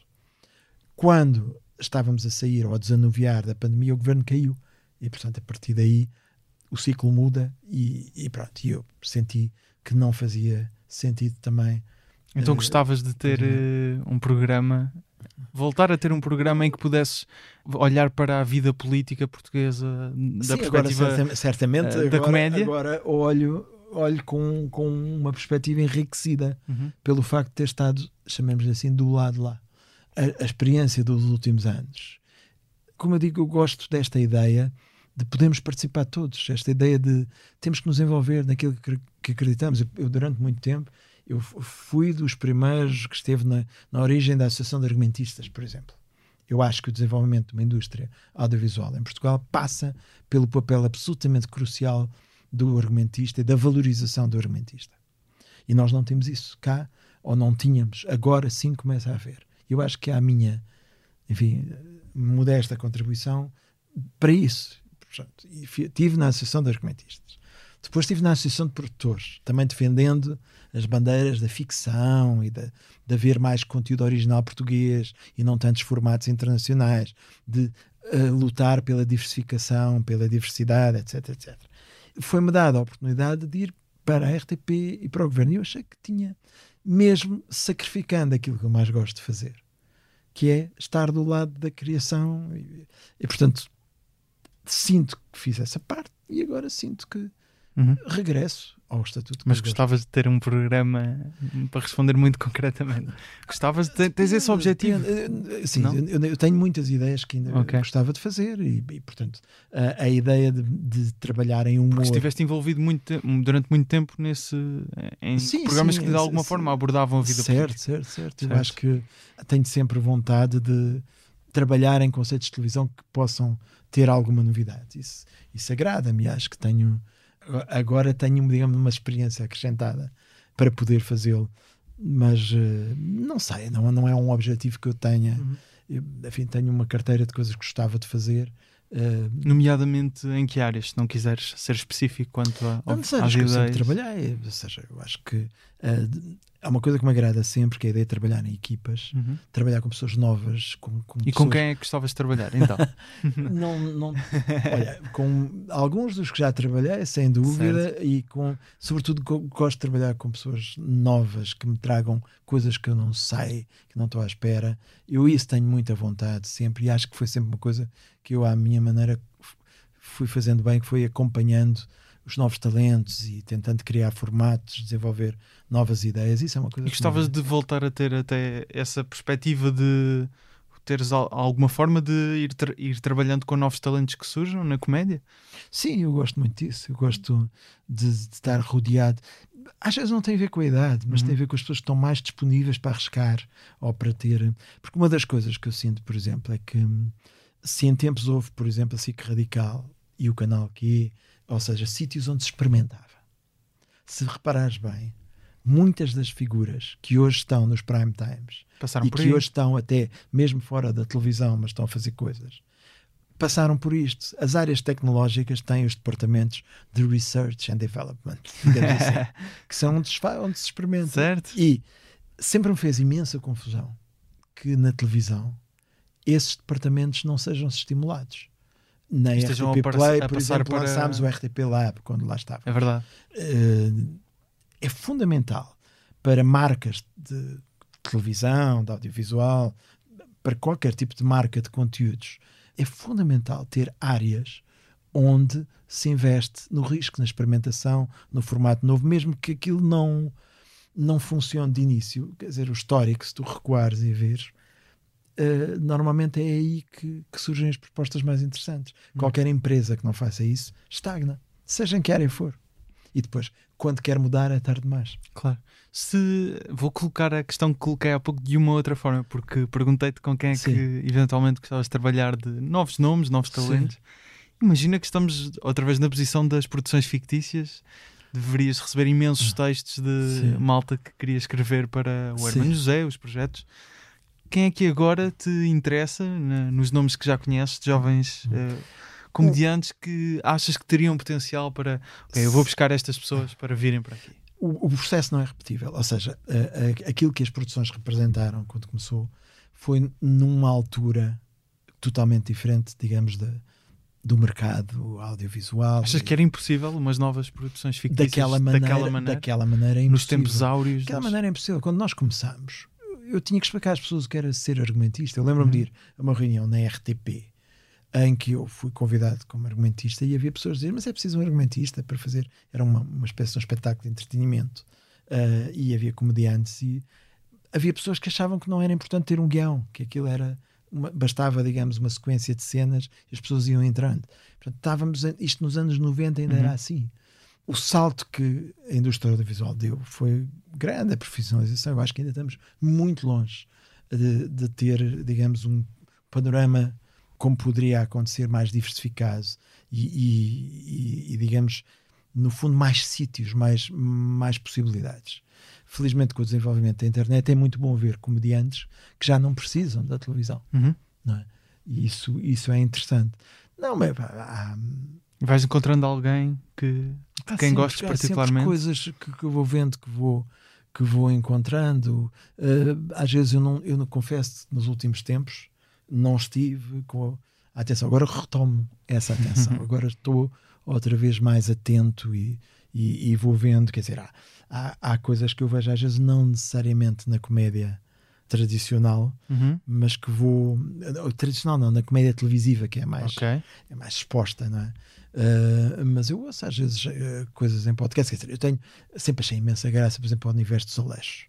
Quando estávamos a sair ou a desanuviar da pandemia, o governo caiu. E, portanto, a partir daí o ciclo muda e, e pronto. E eu senti que não fazia sentido também. Então uh, gostavas de ter uh, um programa, voltar a ter um programa em que pudesses olhar para a vida política portuguesa da Sim, perspectiva agora, certamente, uh, da agora, comédia? Agora olho, olho com, com uma perspectiva enriquecida uhum. pelo facto de ter estado, chamemos assim, do lado lá. A, a experiência dos últimos anos. Como eu digo, eu gosto desta ideia de podermos participar todos, esta ideia de temos que nos envolver naquilo que que acreditamos. Eu, eu, durante muito tempo, eu fui dos primeiros que esteve na, na origem da Associação de Argumentistas, por exemplo. Eu acho que o desenvolvimento de uma indústria audiovisual em Portugal passa pelo papel absolutamente crucial do argumentista e da valorização do argumentista. E nós não temos isso cá, ou não tínhamos. Agora sim começa a haver. Eu acho que é a minha, enfim, modesta contribuição para isso. Portanto, estive na Associação de Argumentistas. Depois estive na Associação de Produtores, também defendendo as bandeiras da ficção e de, de haver mais conteúdo original português e não tantos formatos internacionais, de uh, lutar pela diversificação, pela diversidade, etc, etc. Foi-me dada a oportunidade de ir para a RTP e para o governo. E eu achei que tinha, mesmo sacrificando aquilo que eu mais gosto de fazer, que é estar do lado da criação. E, e portanto, sinto que fiz essa parte e agora sinto que uhum. regresso ao estatuto. Mas gostavas de ter um programa para responder muito concretamente. Gostavas de ter, tens esse objetivo? Eh, sim, eu, eu, tenho muitas ideias que ainda okay. gostava de fazer e, e portanto, a, a ideia de, de, trabalhar em humor. Porque estiveste envolvido muito, durante muito tempo nesse, em sim, programas sim, que de alguma sim, forma abordavam a vida certo, política. Certo, certo, certo. Eu acho que tenho sempre vontade de trabalhar em conceitos de televisão que possam ter alguma novidade. Isso, isso agrada-me. Acho que tenho agora tenho, digamos, uma experiência acrescentada para poder fazê-lo. Mas uh, não sei, não, não é um objetivo que eu tenha. Uhum. Eu, enfim, tenho uma carteira de coisas que gostava de fazer. Uh, Nomeadamente em que áreas, se não quiseres ser específico quanto a, não, sei, às ideias? Eu sempre trabalhei, ou seja, eu acho que uh, há uma coisa que me agrada sempre, que é a ideia de trabalhar em equipas, uhum. trabalhar com pessoas novas. Com, com e pessoas... com quem é que gostavas de trabalhar, então? não, não, olha, com alguns dos que já trabalhei, sem dúvida, certo. e com, sobretudo gosto de trabalhar com pessoas novas que me tragam coisas que eu não sei, que não estou à espera. Eu isso tenho muita vontade sempre, e acho que foi sempre uma coisa que eu, à minha maneira, fui fazendo bem, que foi acompanhando os novos talentos e tentando criar formatos, desenvolver novas ideias. Isso é uma coisa. E gostavas de voltar a ter até essa perspectiva de teres alguma forma de ir, tra ir trabalhando com novos talentos que surjam na comédia? Sim, eu gosto muito disso. Eu gosto de, de estar rodeado. Às vezes não tem a ver com a idade, mas uhum. tem a ver com as pessoas que estão mais disponíveis para arriscar ou para ter. Porque uma das coisas que eu sinto, por exemplo, é que se em tempos houve, por exemplo, a SIC Radical e o canal que ou seja, sítios onde se experimentava. Se reparares bem, muitas das figuras que hoje estão nos prime times Passaram e que aí. hoje estão até mesmo fora da televisão, mas estão a fazer coisas, passaram por isto. As áreas tecnológicas têm os departamentos de Research and Development, assim, que são onde se, onde se experimenta. Certo. E sempre me fez imensa confusão que na televisão esses departamentos não sejam estimulados na RTP Play, por exemplo, para... lançámos o RTP Lab quando lá estava. É verdade. Uh, é fundamental para marcas de televisão, de audiovisual, para qualquer tipo de marca de conteúdos. É fundamental ter áreas onde se investe no risco, na experimentação, no formato novo, mesmo que aquilo não, não funcione de início. Quer dizer, o histórico, se tu recuares e veres, uh, normalmente é aí que, que, surgem as propostas mais interessantes. Hum. Qualquer empresa que não faça isso estagna, seja em que área for. E depois, quando quer mudar, é tarde demais. Claro. Se vou colocar a questão que coloquei há pouco de uma outra forma, porque perguntei-te com quem é Sim. que eventualmente gostavas de trabalhar de novos nomes, novos talentos. Sim. Imagina que estamos outra vez na posição das produções fictícias. Deverias receber imensos ah. textos de Sim. malta que queria escrever para o Hermano José, os projetos quem é que agora te interessa, na, nos nomes que já conheces, de jovens uh, comediantes que achas que teriam potencial para. Okay, eu vou buscar estas pessoas para virem para aqui. O, o processo não é repetível, ou seja, uh, uh, aquilo que as produções representaram quando começou foi numa altura totalmente diferente, digamos, do mercado audiovisual. Achas que era impossível umas novas produções fictícias daquela maneira? Daquela maneira, daquela maneira é nos tempos áureos? Daquela maneira é impossível. Quando nós começámos, eu tinha que explicar às pessoas o que era ser argumentista. Eu lembro-me de uhum. ir a uma reunião na RTP em que eu fui convidado como argumentista e havia pessoas a dizer, mas é preciso um argumentista para fazer. Era uma, uma espécie de um espetáculo de entretenimento uh, e havia comediantes e havia pessoas que achavam que não era importante ter um guião, que aquilo era. Uma, bastava, digamos, uma sequência de cenas e as pessoas iam entrando. Portanto, estávamos, isto nos anos 90 ainda uhum. era assim. O salto que a indústria audiovisual deu foi grande, a profissionalização. Eu acho que ainda estamos muito longe de, de ter, digamos, um panorama como poderia acontecer mais diversificado e, e, e, digamos, no fundo, mais sítios, mais, mais possibilidades. Felizmente, com o desenvolvimento da internet, é muito bom ver comediantes que já não precisam da televisão. Uhum. Não é? E isso, isso é interessante. Não, mas há, Vais encontrando alguém que de quem gostes particularmente. Há coisas que, que eu vou vendo que vou que vou encontrando. Uh, às vezes eu não, eu não confesso nos últimos tempos não estive com a atenção. Agora retomo essa atenção. Agora estou outra vez mais atento e, e, e vou vendo. Quer dizer, há, há, há, coisas que eu vejo às vezes não necessariamente na comédia tradicional, uhum. mas que vou tradicional não, na comédia televisiva que é mais okay. é mais exposta, não é? Uh, mas eu ouço às vezes uh, coisas em podcast. Quer dizer, eu tenho sempre achei imensa graça, por exemplo, ao universo dos Aleixos.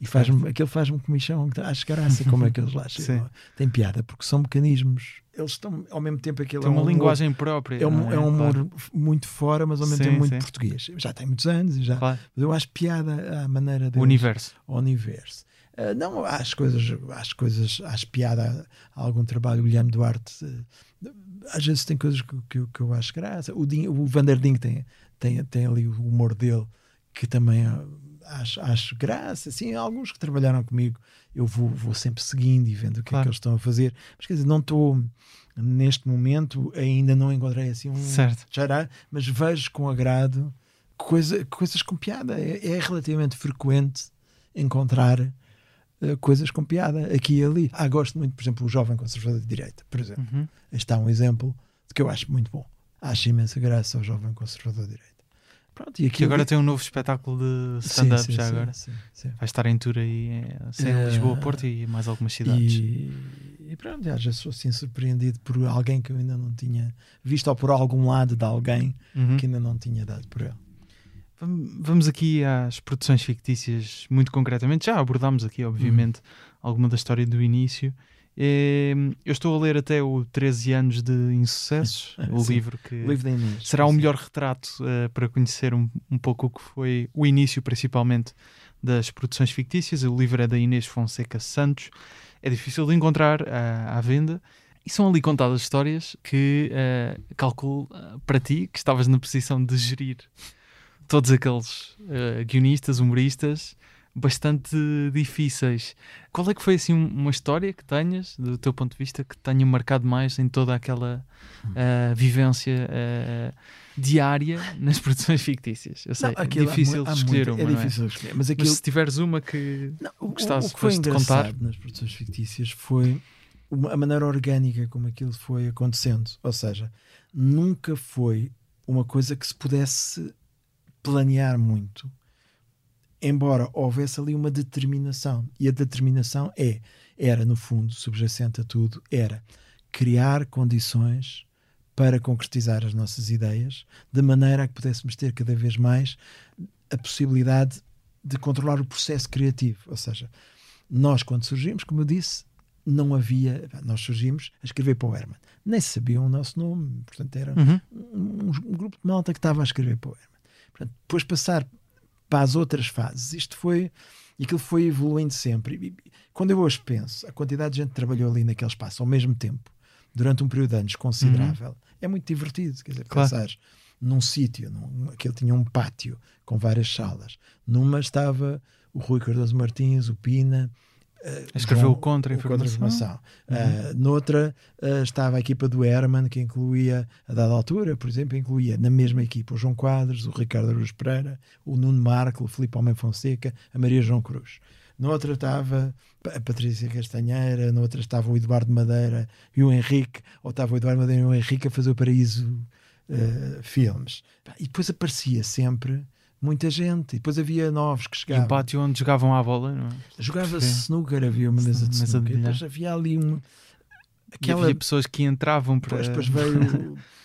E faz-me, aquilo faz-me comichão, acho graça como é que eles lá chegam. Tem piada, porque são mecanismos. Eles estão ao mesmo tempo aquilo. Tem é uma um linguagem humor, própria. É um, é? é um humor claro. muito fora, mas ao mesmo sim, tempo muito sim. português. Já tem muitos anos, já, claro. mas eu acho piada à maneira deles. O universo. O universo. Uh, não, as coisas, as coisas, acho piada algum trabalho. O Guilherme Duarte, uh, às vezes tem coisas que, que, que eu acho graça. O, Din, o Vanderding tem, tem, tem ali o humor dele, que também acho, acho graça. Assim, alguns que trabalharam comigo, eu vou, vou sempre seguindo e vendo o que claro. é que eles estão a fazer. Mas quer dizer, não estou neste momento, ainda não encontrei assim um certo. Mas vejo com agrado coisa, coisas com piada. É, é relativamente frequente encontrar uh, coisas com piada aqui e ali. Ah, gosto muito, por exemplo, o Jovem Conservador de Direita, por exemplo. Uhum. Este está um exemplo de que eu acho muito bom. Acho imensa graça ao Jovem Conservador de Direita. Pronto, e, aqui agora tem um novo espetáculo de stand-up já sim, agora. Sim, sim, Vai estar em tour aí em uh, Lisboa, Porto e mais algumas cidades. E, e pronto, já sou assim surpreendido por alguém que eu ainda não tinha visto ou por algum lado de alguém uhum. que ainda não tinha dado por ele. Vamos aqui às produções fictícias, muito concretamente. Já abordámos aqui, obviamente, uhum. alguma da história do início. Ehm, eu estou a ler até o 13 anos de insucessos, o Sim, livro que o livro Inês, será o melhor retrato uh, para conhecer um, um pouco o que foi o início, principalmente, das produções fictícias. O livro é da Inês Fonseca Santos, é difícil de encontrar uh, à venda. E são ali contadas histórias que uh, calculo para ti, que estavas na posição de gerir todos aqueles uh, guionistas, humoristas, bastante difíceis. Qual é que foi assim uma história que tenhas, do teu ponto de vista, que tenha marcado mais em toda aquela uh, vivência uh, diária nas produções fictícias? Eu sei, não, é difícil há, há escolher uma. É difícil é? escolher, mas, aquilo... mas se tiveres uma que não, o, gostasses o que foi de contar. nas produções fictícias foi uma, a maneira orgânica como aquilo foi acontecendo. Ou seja, nunca foi uma coisa que se pudesse planear muito embora houvesse ali uma determinação. E a determinação é, era no fundo, subjacente a tudo, era criar condições para concretizar as nossas ideias, de maneira a que pudéssemos ter cada vez mais a possibilidade de controlar o processo criativo. Ou seja, nós, quando surgimos, como eu disse, não havia. Nós surgimos a escrever para o Herman. Nem sabiam o nosso nome. Portanto, era uhum. um, um, grupo de malta que estava a escrever para o Herman. Portanto, depois passar para as outras fases. Isto foi. E aquilo foi evoluindo sempre. E, quando eu hoje penso, a quantidade de gente que trabalhou ali naquele espaço ao mesmo tempo, durante um período de anos considerável, uhum. é muito divertido. Quer dizer, claro. pensar num sítio, num, aquele tinha um pátio com várias salas. Numa estava o Rui Cardoso Martins, o Pina, Uh, Escreveu o contra-informação. Contra uhum. uh, noutra uh, estava a equipa do Herman, que incluía, a dada altura, por exemplo, incluía na mesma equipa o João Quadros, o Ricardo Aruz Pereira, o Nuno Marco, o Filipe Almeida Fonseca, a Maria João Cruz. Noutra estava a Patrícia Castanheira, noutra estava o Eduardo Madeira e o Henrique, ou estava o Eduardo Madeira e o Henrique a fazer o Paraíso Filmes. E depois aparecia sempre muita gente. E depois havia novos que chegavam. E um pátio onde jogavam à bola, não é? Jogava-se snooker, havia uma mesa de snooker. De depois havia ali um. Aquela... Havia pessoas que entravam para. Depois, depois veio.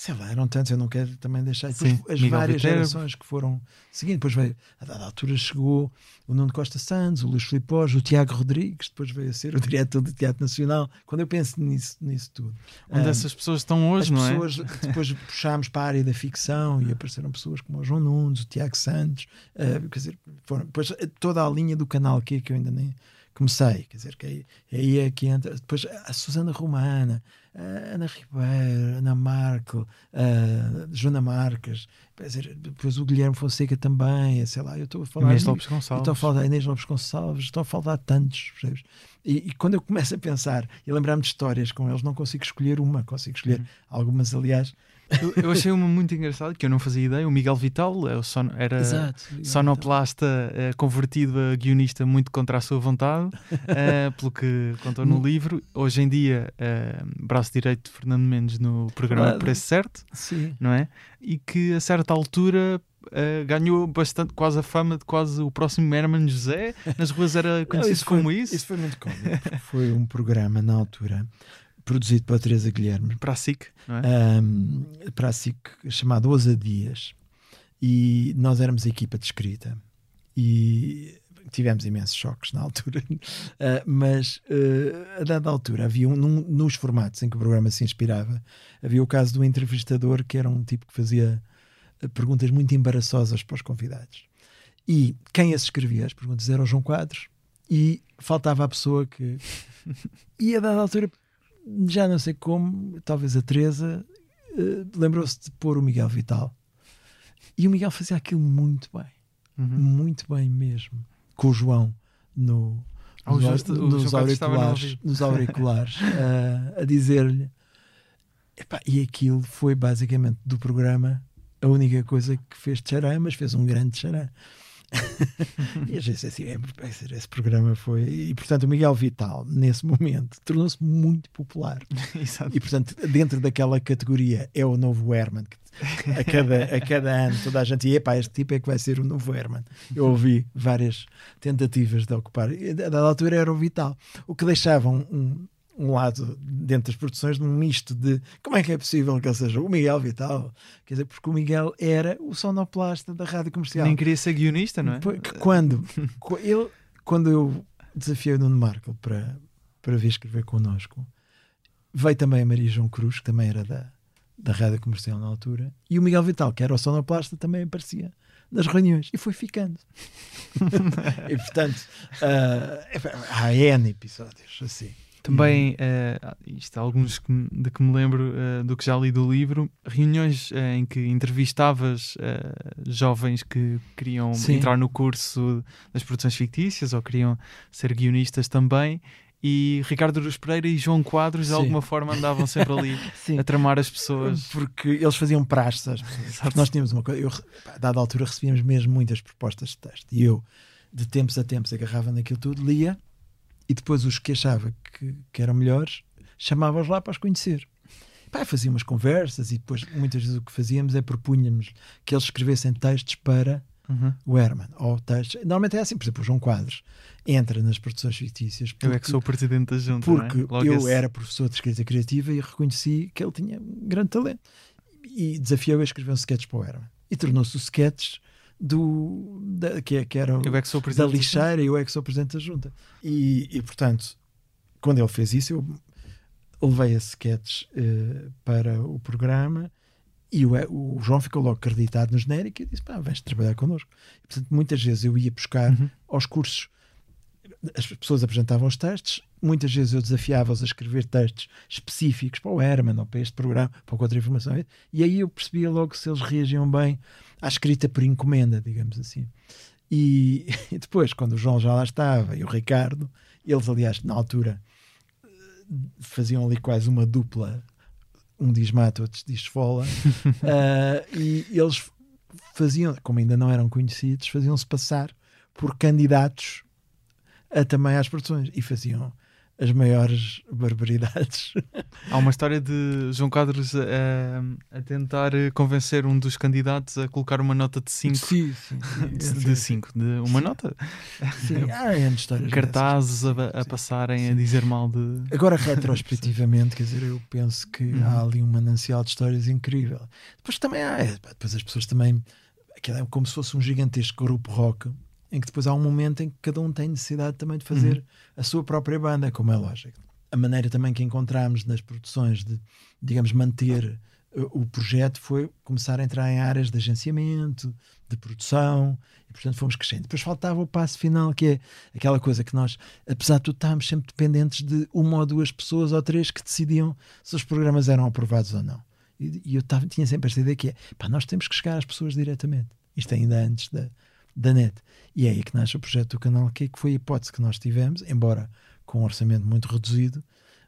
sei lá, eram tantos, eu não quero também deixar. Depois, Sim, as Miguel várias Viterbo. gerações que foram seguindo, depois veio, a dada altura chegou o Nuno Costa Santos, o Luís Filipe o Tiago Rodrigues, depois veio a ser o diretor do Teatro Nacional. Quando eu penso nisso, nisso tudo. Onde um, essas pessoas estão hoje, não pessoas, é? Depois puxámos para a área da ficção e apareceram pessoas como o João Nunes, o Tiago Santos, uh, quer dizer, foram, depois toda a linha do canal que, que eu ainda nem comecei, quer dizer, que aí, aí é que entra. Depois a Susana Romana, a Ana Ribeiro, Ana Marco, a Joana Marques, quer dizer, depois o Guilherme Fonseca também, sei lá, eu estou a falar. Inês Lopes Gonçalves. Estou a falar da Inês Lopes Gonçalves, estou a falar de tantos, percebes? E, e, quando eu começo a pensar e lembrar-me de histórias com eles, não consigo escolher uma, consigo escolher uhum. algumas, aliás, eu, eu, achei uma muito engraçada que eu não fazia ideia. O Miguel Vital é son, era Exato, sonoplasta uh, convertido a guionista muito contra a sua vontade, uh, pelo que contou no livro. Hoje em dia, uh, braço direito de Fernando Mendes no programa claro. Preço Certo, Sim. não é? E que a certa altura Uh, ganhou bastante, quase a fama de quase o próximo Herman José. Nas ruas era conhecido não, isso como foi, isso. Isso foi muito cómico. foi um programa na altura produzido pela Teresa Guilherme. Para a SIC, não é? Um, para a SIC, chamado Ousadias. E nós éramos a equipa de escrita. E tivemos imensos choques na altura, uh, mas uh, a dada altura havia um, num, nos formatos em que o programa se inspirava, havia o caso do entrevistador que era um tipo que fazia uh, perguntas muito embaraçosas para os convidados. E quem as escrevia as perguntas era o João Quadros e faltava a pessoa que. E a dada altura já não sei como, talvez a Teresa uh, lembrou-se de pôr o Miguel Vital. E o Miguel fazia aquilo muito bem. Uhum. Muito bem mesmo. Com o João no, justo, nos, auriculares, nos auriculares uh, a dizer-lhe. E aquilo foi basicamente do programa a única coisa que fez de xará, mas fez um grande xará. e a gente assim, é, esse programa foi. E portanto, o Miguel Vital, nesse momento, tornou-se muito popular. Exato. E portanto, dentro daquela categoria, é o novo Herman. A cada, a cada ano, toda a gente, e epá, este tipo é que vai ser o novo Herman. Eu ouvi várias tentativas de ocupar. E, a dada altura era o Vital, o que deixava um, um um lado dentro das produções de um misto de como é que é possível que ele seja o Miguel Vital, quer dizer, porque o Miguel era o sonoplasta da rádio comercial. Nem queria ser guionista, não é? Quando, ele, quando eu desafiei o Nuno Marco para, para vir escrever connosco, veio também a Maria João Cruz, que também era da, da rádio comercial na altura, e o Miguel Vital, que era o sonoplasta, também aparecia nas reuniões e foi ficando. e portanto, uh, há N episódios assim. Também, uh, isto alguns que, de que me lembro uh, do que já li do livro, reuniões uh, em que entrevistavas jovens que queriam Sim. entrar no curso das produções fictícias ou queriam ser guionistas também. E Ricardo Luz Pereira e João Quadros de Sim. alguma forma andavam sempre ali a tramar as pessoas. Porque eles faziam praxes. Nós tínhamos uma coisa, eu, a dada altura recebíamos mesmo muitas propostas de texto. E eu, de tempos a tempos, agarrava naquilo tudo, lia e depois os que achava que, que eram melhores chamava-os lá para os conhecer. Pá, fazia umas conversas e depois muitas vezes o que fazíamos é propunhamos que eles escrevessem textos para uhum. o Herman. Ou textos. Normalmente é assim, por exemplo, o João Quadros entra nas produções fictícias. Porque, eu é que sou o presidente da junta. Porque é? eu esse... era professor de escrita criativa e reconheci que ele tinha um grande talento. E desafiou a escrever um sketch para o Herman. E tornou-se o sketch do da, que, que era eu é que da lixeira e eu é que sou presidente da junta. E, e portanto, quando ele fez isso, eu levei a sketch uh, para o programa e o, o, João ficou logo acreditado no genérico e disse: pá, vens trabalhar connosco. E, portanto, muitas vezes eu ia buscar uhum. aos cursos as pessoas apresentavam os textos, muitas vezes eu desafiava-os a escrever textos específicos para o Herman ou para este programa, para outra informação, e aí eu percebia logo se eles reagiam bem à escrita por encomenda, digamos assim. E, e depois, quando o João já lá estava e o Ricardo, eles, aliás, na altura faziam ali quase uma dupla, um diz mata, outro diz fola, uh, e eles faziam, como ainda não eram conhecidos, faziam-se passar por candidatos a, também às produções e faziam as maiores barbaridades. Há uma história de João Quadros a, a tentar convencer um dos candidatos a colocar uma nota de 5. Sim, sim. De 5, de uma nota. Sim, há é histórias. Cartazes a, a, passarem sim. a dizer mal de. Agora, retrospectivamente, quer dizer, eu penso que uhum. há ali um manancial de histórias incrível. Depois também há, é, depois as pessoas também. É como se fosse um gigantesco grupo rock em que depois há um momento em que cada um tem necessidade também de fazer uhum. a sua própria banda, como é lógico. A maneira também que encontramos nas produções de, digamos, manter uh, o projeto foi começar a entrar em áreas de agenciamento, de produção, e portanto fomos crescendo. Depois faltava o passo final, que é aquela coisa que nós, apesar de tudo, estávamos sempre dependentes de uma ou duas pessoas ou três que decidiam se os programas eram aprovados ou não. E, e eu tava, tinha sempre esta ideia que é, pá, nós temos que chegar às pessoas diretamente. Isto ainda antes da, da net. E é aí que nasce o projeto do Canal Q, que foi a hipótese que nós tivemos, embora com um orçamento muito reduzido,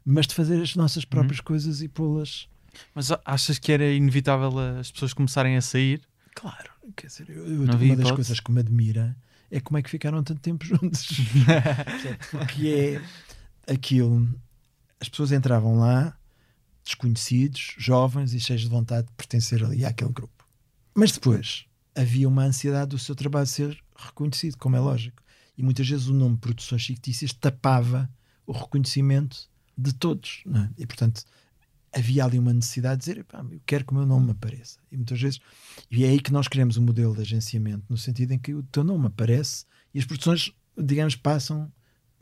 mas de fazer as nossas próprias uhum. coisas e pô-las. Mas achas que era inevitável as pessoas começarem a sair? Claro, quer dizer, eu, eu uma das coisas que me admira é como é que ficaram tanto tempo juntos. Porque é aquilo, as pessoas entravam lá, desconhecidos, jovens e cheios de vontade de pertencer ali àquele grupo. Mas depois, havia uma ansiedade do seu trabalho ser reconhecido, como é lógico. E muitas vezes o nome Produções Fictícias tapava o reconhecimento de todos. É? E portanto havia ali uma necessidade de dizer: eu quero que o meu nome apareça. E muitas vezes, e é aí que nós queremos um modelo de agenciamento, no sentido em que o teu nome aparece e as produções, digamos, passam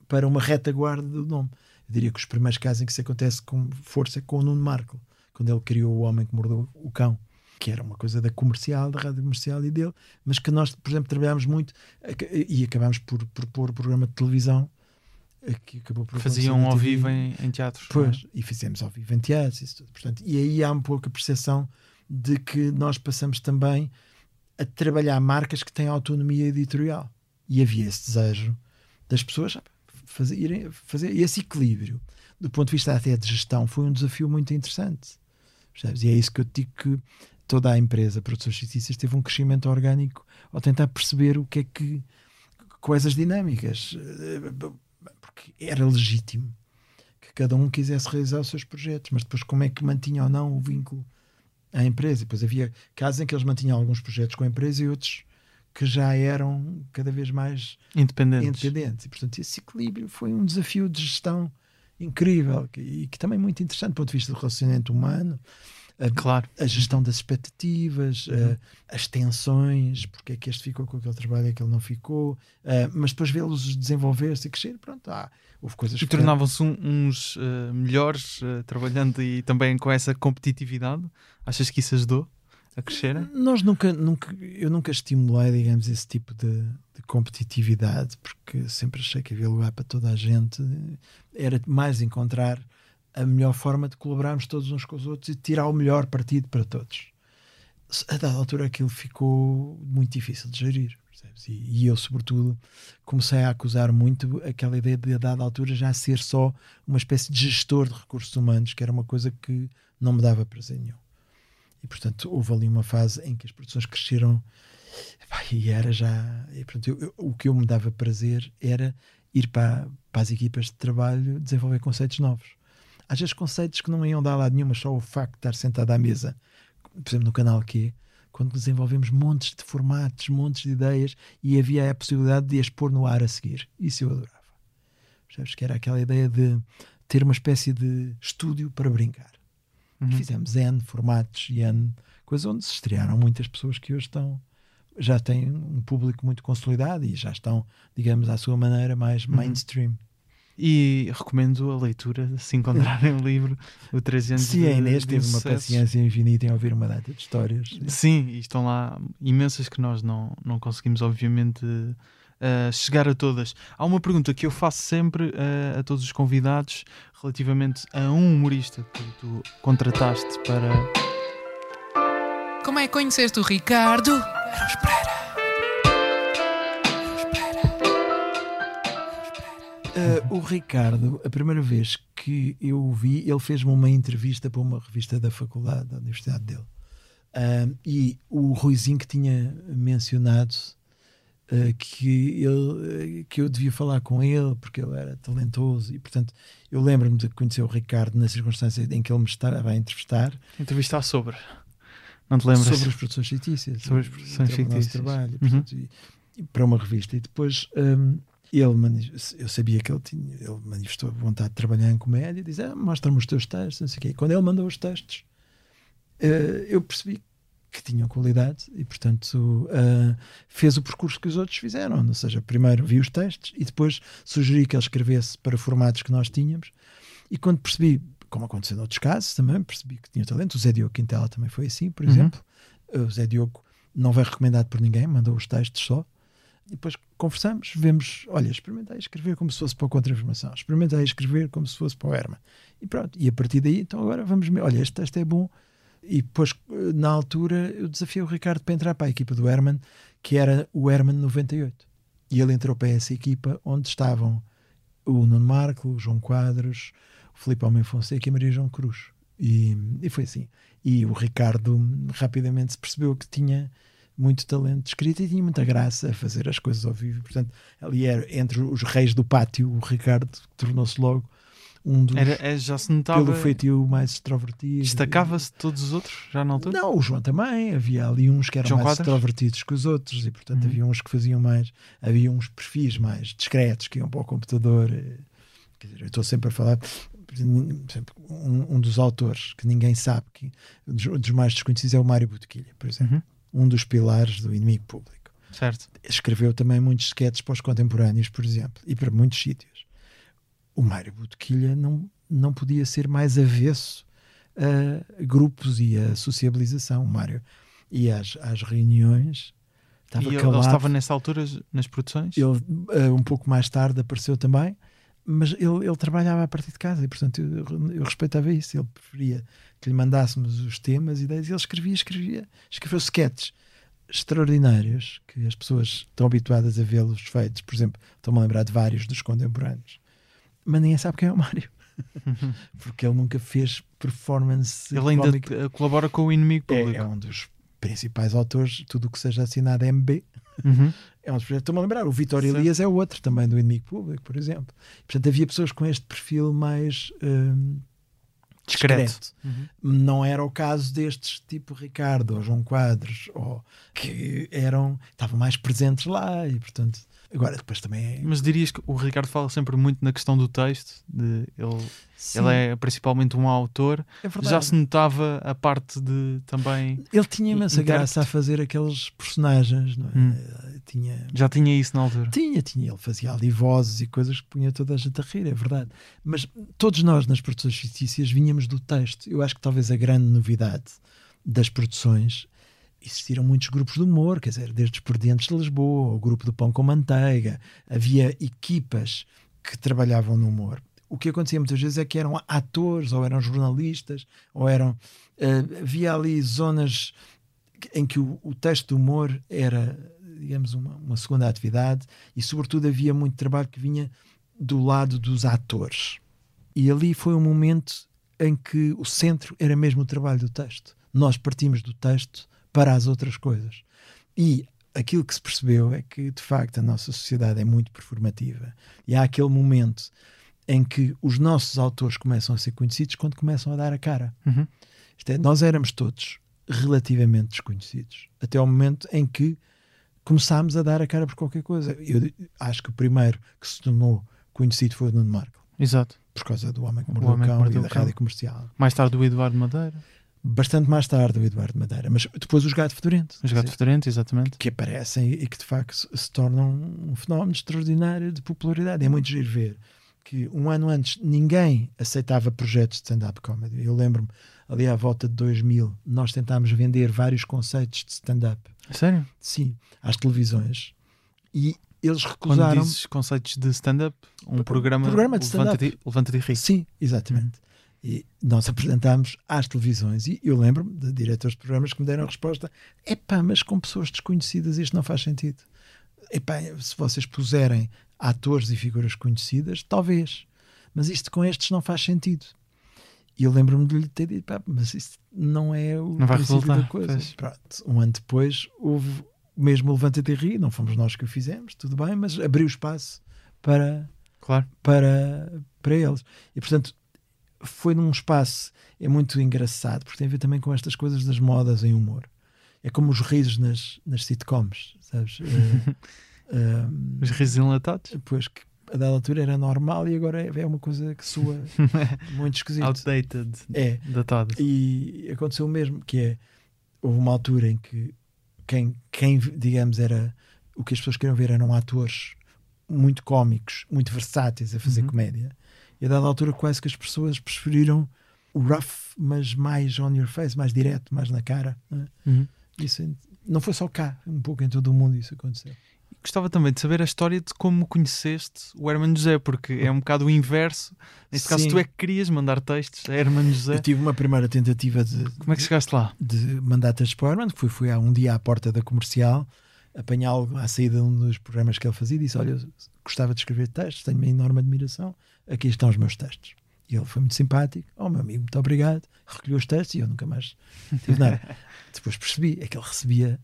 para uma retaguarda do nome. Eu diria que os primeiros casos em que isso acontece com força é com o Nuno Marco, quando ele criou O Homem que Mordeu o Cão que era uma coisa da comercial, da rádio comercial e dele, mas que nós, por exemplo, trabalhámos muito e acabámos por, por pôr o programa de televisão eh, que acabou por faziam ao vivo em, em teatros é? pois, é? e fizemos ao vivo em teatros isso tudo. Portanto, e aí há um pouco a percepção de que nós passamos também a trabalhar marcas que têm autonomia editorial e havia esse desejo das pessoas fazer, fazer esse equilíbrio do ponto de vista até de gestão foi um desafio muito interessante percebes? e é isso que eu digo que toda a empresa Produções Fictícias teve um crescimento orgânico ao tentar perceber o que é que quais as dinâmicas porque era legítimo que cada um quisesse realizar os seus projetos mas depois como é que mantinha ou não o vínculo à empresa e depois havia casos em que eles mantinham alguns projetos com a empresa e outros que já eram cada vez mais independentes, independentes. e portanto esse equilíbrio foi um desafio de gestão incrível e que também muito interessante do ponto de vista do relacionamento humano a, claro. a gestão das expectativas, uhum. as tensões, porque é que este ficou com aquele trabalho e aquele não ficou, mas depois vê-los desenvolver-se e crescer, pronto, ah, houve coisas E tornavam-se uns uh, melhores uh, trabalhando e também com essa competitividade? Achas que isso ajudou? a crescer? Nós nunca, nunca, eu nunca estimulei, digamos, esse tipo de, de, competitividade, porque sempre achei que havia lugar para toda a gente. Era mais encontrar a melhor forma de colaborarmos todos uns com os outros e tirar o melhor partido para todos. A dada altura aquilo ficou muito difícil de gerir. E, e, eu, sobretudo, comecei a acusar muito aquela ideia de, a dada altura, já ser só uma espécie de gestor de recursos humanos, que era uma coisa que não me dava prazer nenhum. E, portanto, houve ali uma fase em que as produções cresceram e era já. E, portanto, eu, eu, o que eu me dava prazer era ir para, para as equipas de trabalho desenvolver conceitos novos às vezes conceitos que não iam dar lá nenhuma, só o facto de estar sentado à mesa, por exemplo, no canal Q, quando desenvolvemos montes de formatos, montes de ideias e havia a possibilidade de as pôr no ar a seguir. Isso eu adorava. Percebes que era aquela ideia de ter uma espécie de estúdio para brincar. Uhum. Fizemos N formatos e N coisas onde se estrearam muitas pessoas que hoje estão já têm um público muito consolidado e já estão, digamos, à sua maneira mais uhum. E recomendo a leitura, se encontrarem o livro, o 13 anos Sim, a Inês teve uma paciência infinita em ouvir uma data de histórias. Sim, e estão lá imensas que nós não, não conseguimos, obviamente, uh, chegar a todas. Há uma pergunta que eu faço sempre uh, a todos os convidados relativamente a um humorista que tu contrataste para. Como é que conheceste o Ricardo? Era Pereira. Uh, o Ricardo, a primeira vez que eu o vi, ele fez-me uma entrevista para uma revista da faculdade, da universidade dele. Uh, e o Ruizinho que tinha mencionado uh, que, ele, que eu devia falar com ele porque ele era talentoso e, portanto, eu lembro-me de conhecer o Ricardo na circunstância em que ele me estava a entrevistar. Entrevistar sobre. Não te lembras? Sobre as produções fictícias. Sobre as produções fictícias. trabalho, portanto, uhum. e, e para uma revista. E depois um, ele eu sabia que ele tinha, ele manifestou vontade de trabalhar em comédia, diz, ah, mostra-me os teus textos, não sei o quê. Quando ele mandou os textos, uh, eu percebi que tinham qualidade e, portanto, uh, fez o percurso que os outros fizeram. Ou seja, primeiro vi os textos e depois sugeri que ele escrevesse para formatos que nós tínhamos. E quando percebi, como aconteceu noutros casos também, percebi que tinha talento. O Zé Diogo Quintela também foi assim, por uhum. exemplo. O Zé Diogo não foi recomendado por ninguém, mandou os textos só. E depois conversamos, vemos, olha, experimentei escrever como se fosse para a contra-informação, experimentei escrever como se fosse para o Herman. E pronto, e a partir daí, então agora vamos, olha, este texto é bom. E depois, na altura, eu desafiei o Ricardo para entrar para a equipa do Herman, que era o Herman 98. E ele entrou para essa equipa onde estavam o Nuno Marco, o João Quadros, o Filipe Almeida Fonseca e a Maria João Cruz. E, e foi assim. E o Ricardo rapidamente se percebeu que tinha muito talento de escrita e tinha muita graça a fazer as coisas ao vivo. Portanto, ali era entre os reis do pátio, o Ricardo tornou-se logo um dos. Era, é, já se notava. Pelo feitio mais extrovertido. Destacava-se todos os outros, já na altura? Não, o João também. Havia ali uns que eram João mais Quadras? extrovertidos que os outros, e portanto uhum. havia uns que faziam mais. Havia uns perfis mais discretos que iam para o computador. Eh, quer dizer, eu estou sempre a falar. Um, um, dos autores que ninguém sabe, que, dos, dos mais desconhecidos, é o Mário Botequilha, por exemplo. Uhum um dos pilares do inimigo público. Certo. Escreveu também muitos sketches para os contemporâneos, por exemplo, e para muitos sítios. O Mário Botequilha não, não podia ser mais avesso a grupos e a sociabilização. O Mário ia às, às reuniões. Estava e calado. ele estava nessa altura nas produções? Ele, uh, um pouco mais tarde, apareceu também, mas ele, ele trabalhava a partir de casa e, portanto, eu, eu respeitava isso. Ele preferia que lhe mandássemos os temas, ideias, e ele escrevia, escrevia, escreveu sketches extraordinários que as pessoas estão habituadas a vê-los feitos. Por exemplo, estou-me a lembrar de vários dos contemporâneos, mas ninguém sabe quem é o Mário. Porque ele nunca fez performance. Ele ainda cómica. colabora com o inimigo público. É, é, um dos principais autores, tudo o que seja assinado é MB. Uhum. É um Estou-me a lembrar, o Vitor Elias é outro também do inimigo público, por exemplo. Portanto, havia pessoas com este perfil mais. Hum, discreto. discreto. Uhum. Não era o caso destes, tipo Ricardo ou João Quadros, ou, que eram, estavam mais presentes lá e, portanto, agora depois também é... Mas dirias que o Ricardo fala sempre muito na questão do texto, de ele ele é principalmente um autor. É Já se notava a parte de também. Ele tinha imensa graça a fazer aqueles personagens, não é? Hum. Tinha... Já tinha isso na altura? Tinha, tinha. Ele fazia ali vozes e coisas que punha toda a gente a rir, é verdade. Mas todos nós nas produções fictícias vinhamos do texto. Eu acho que talvez a grande novidade das produções existiram muitos grupos de humor, quer dizer, desde os Perdentes de Lisboa, o grupo do Pão com Manteiga, havia equipas que trabalhavam no humor o que acontecia muitas vezes é que eram atores, ou eram jornalistas, ou eram. Uh, havia ali zonas em que o, o texto de humor era, digamos, uma, uma, segunda atividade, e sobretudo havia muito trabalho que vinha do lado dos atores. E ali foi um momento em que o centro era mesmo o trabalho do texto. Nós partimos do texto para as outras coisas. E aquilo que se percebeu é que, de facto, a nossa sociedade é muito performativa. E há aquele momento em que os nossos autores começam a ser conhecidos quando começam a dar a cara. Uhum. É, nós éramos todos relativamente desconhecidos até ao momento em que começámos a dar a cara por qualquer coisa. Eu acho que o primeiro que se tornou conhecido foi o Nuno Marco. Exato. Por causa do Homem que Mordeu o Cão e da Rádio Comercial. Mais tarde o Eduardo Madeira. Bastante mais tarde o Eduardo Madeira, mas depois os Gato Fedorento. Os Gato Fedorento, exatamente. Que aparecem e que de facto se tornam um fenómeno extraordinário de popularidade. É muito giro ver que um ano antes ninguém aceitava projetos de stand-up comedy. Eu lembro-me, ali à volta de 2000, nós tentámos vender vários conceitos de stand-up. Sério? Sim, às televisões. E eles recusaram. Quando dizes conceitos de stand-up, um programa, programa de stand-up. Levanta-te e ri. Sim, exatamente. E nós apresentámos às televisões e eu lembro-me de diretores de programas que me deram a resposta: epá, mas com pessoas desconhecidas isto não faz sentido. Epá, se vocês puserem atores e figuras conhecidas, talvez. Mas isto com estes não faz sentido. E eu lembro-me de lhe ter dito, mas isso não é o não vai resultar, da coisa. Pronto, um ano depois houve mesmo Levanta-te e Ri, não fomos nós que o fizemos, tudo bem, mas abriu espaço para, claro. para, para eles. E portanto, foi num espaço, é muito engraçado, porque tem a ver também com estas coisas das modas em humor. É como os risos nas, nas sitcoms, sabes? uh, os risos enlatados? Pois que a dada altura era normal e agora é, é uma coisa que soa muito esquisito. Outdated. É. Datado. E aconteceu o mesmo, que é houve uma altura em que quem, quem digamos, era o que as pessoas queriam ver eram atores muito cómicos, muito versáteis a fazer uhum. comédia. E a dada altura quase que as pessoas preferiram o rough, mas mais on your face, mais direto, mais na cara. Não, é? uhum. Isso não foi só cá, um pouco em todo o mundo isso aconteceu. Gostava também de saber a história de como conheceste o Herman José, porque é um bocado o inverso. Neste Sim. caso, tu é que querias mandar textos a Herman José. Eu tive uma primeira tentativa de. Como é que chegaste lá? De mandar textos para o Herman, que fui, fui há um dia à porta da comercial, apanhá-lo à saída de um dos programas que ele fazia e disse: Olha, gostava de escrever textos, tenho uma enorme admiração, aqui estão os meus textos. E ele foi muito simpático. Oh, meu amigo, muito obrigado. Recolheu os textos e eu nunca mais tive nada. Depois percebi é que ele recebia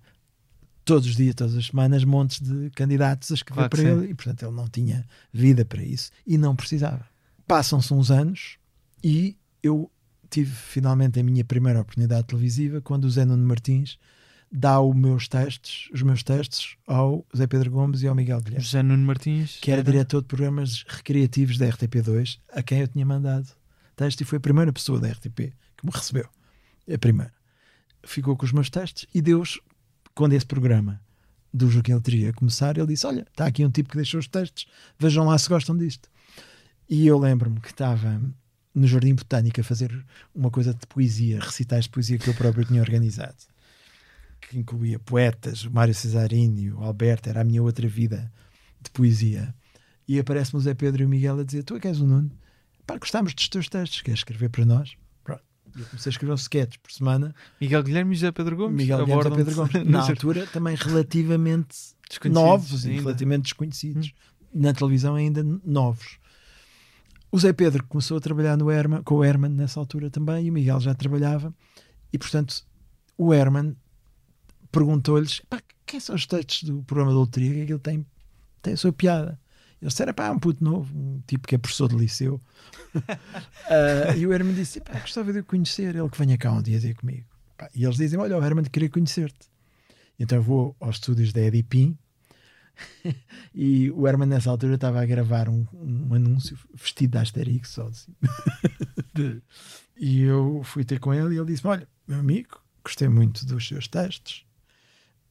todos os dias, todas as semanas, montes de candidatos a escrever claro para ele sim. e, portanto, ele não tinha vida para isso e não precisava. Passam-se uns anos e eu tive finalmente a minha primeira oportunidade televisiva quando o Zé Nuno Martins dá os meus textos, os meus textos ao Zé Pedro Gomes e ao Miguel Guilherme. José Nuno Martins, que era, era, diretor de programas recreativos da RTP2, a quem eu tinha mandado texto e foi a primeira pessoa da RTP que me recebeu. A primeira. Ficou com os meus textos e Deus quando esse programa do Joaquim Letria começar, ele disse: Olha, está aqui um tipo que deixou os textos, vejam lá se gostam disto. E eu lembro-me que estava no Jardim Botânico a fazer uma coisa de poesia, recitais de poesia que eu próprio tinha organizado, que incluía poetas, o Mário Cesarini, o Alberto, era a minha outra vida de poesia. E aparece-me o Zé Pedro e o Miguel a dizer: Tu é que és o Nuno? Pá, gostávamos dos teus textos, queres escrever para nós? Eu comecei a escrever um sketch por semana. Miguel Guilherme e José Pedro Gomes. Miguel Guilherme e José Pedro Gomes. Na altura também relativamente novos e relativamente desconhecidos. Hum. Na televisão ainda novos. O Zé Pedro começou a trabalhar no Herman, com o Herman nessa altura também e o Miguel já trabalhava. E portanto o Herman perguntou-lhes quem são os textos do programa de loteria que é ele tem, tem a sua piada. Ele disse, era pá, um puto novo, um tipo que é professor de liceu. uh, e o Herman disse, pá, gostava de o conhecer, ele que venha cá um dia ter comigo. Pá, e eles dizem, olha, o Herman queria conhecer-te. Então eu vou aos estúdios da Edipim e o Herman nessa altura estava a gravar um, um anúncio vestido de Asterix só assim. e eu fui ter com ele e ele disse olha, meu amigo, gostei muito dos seus textos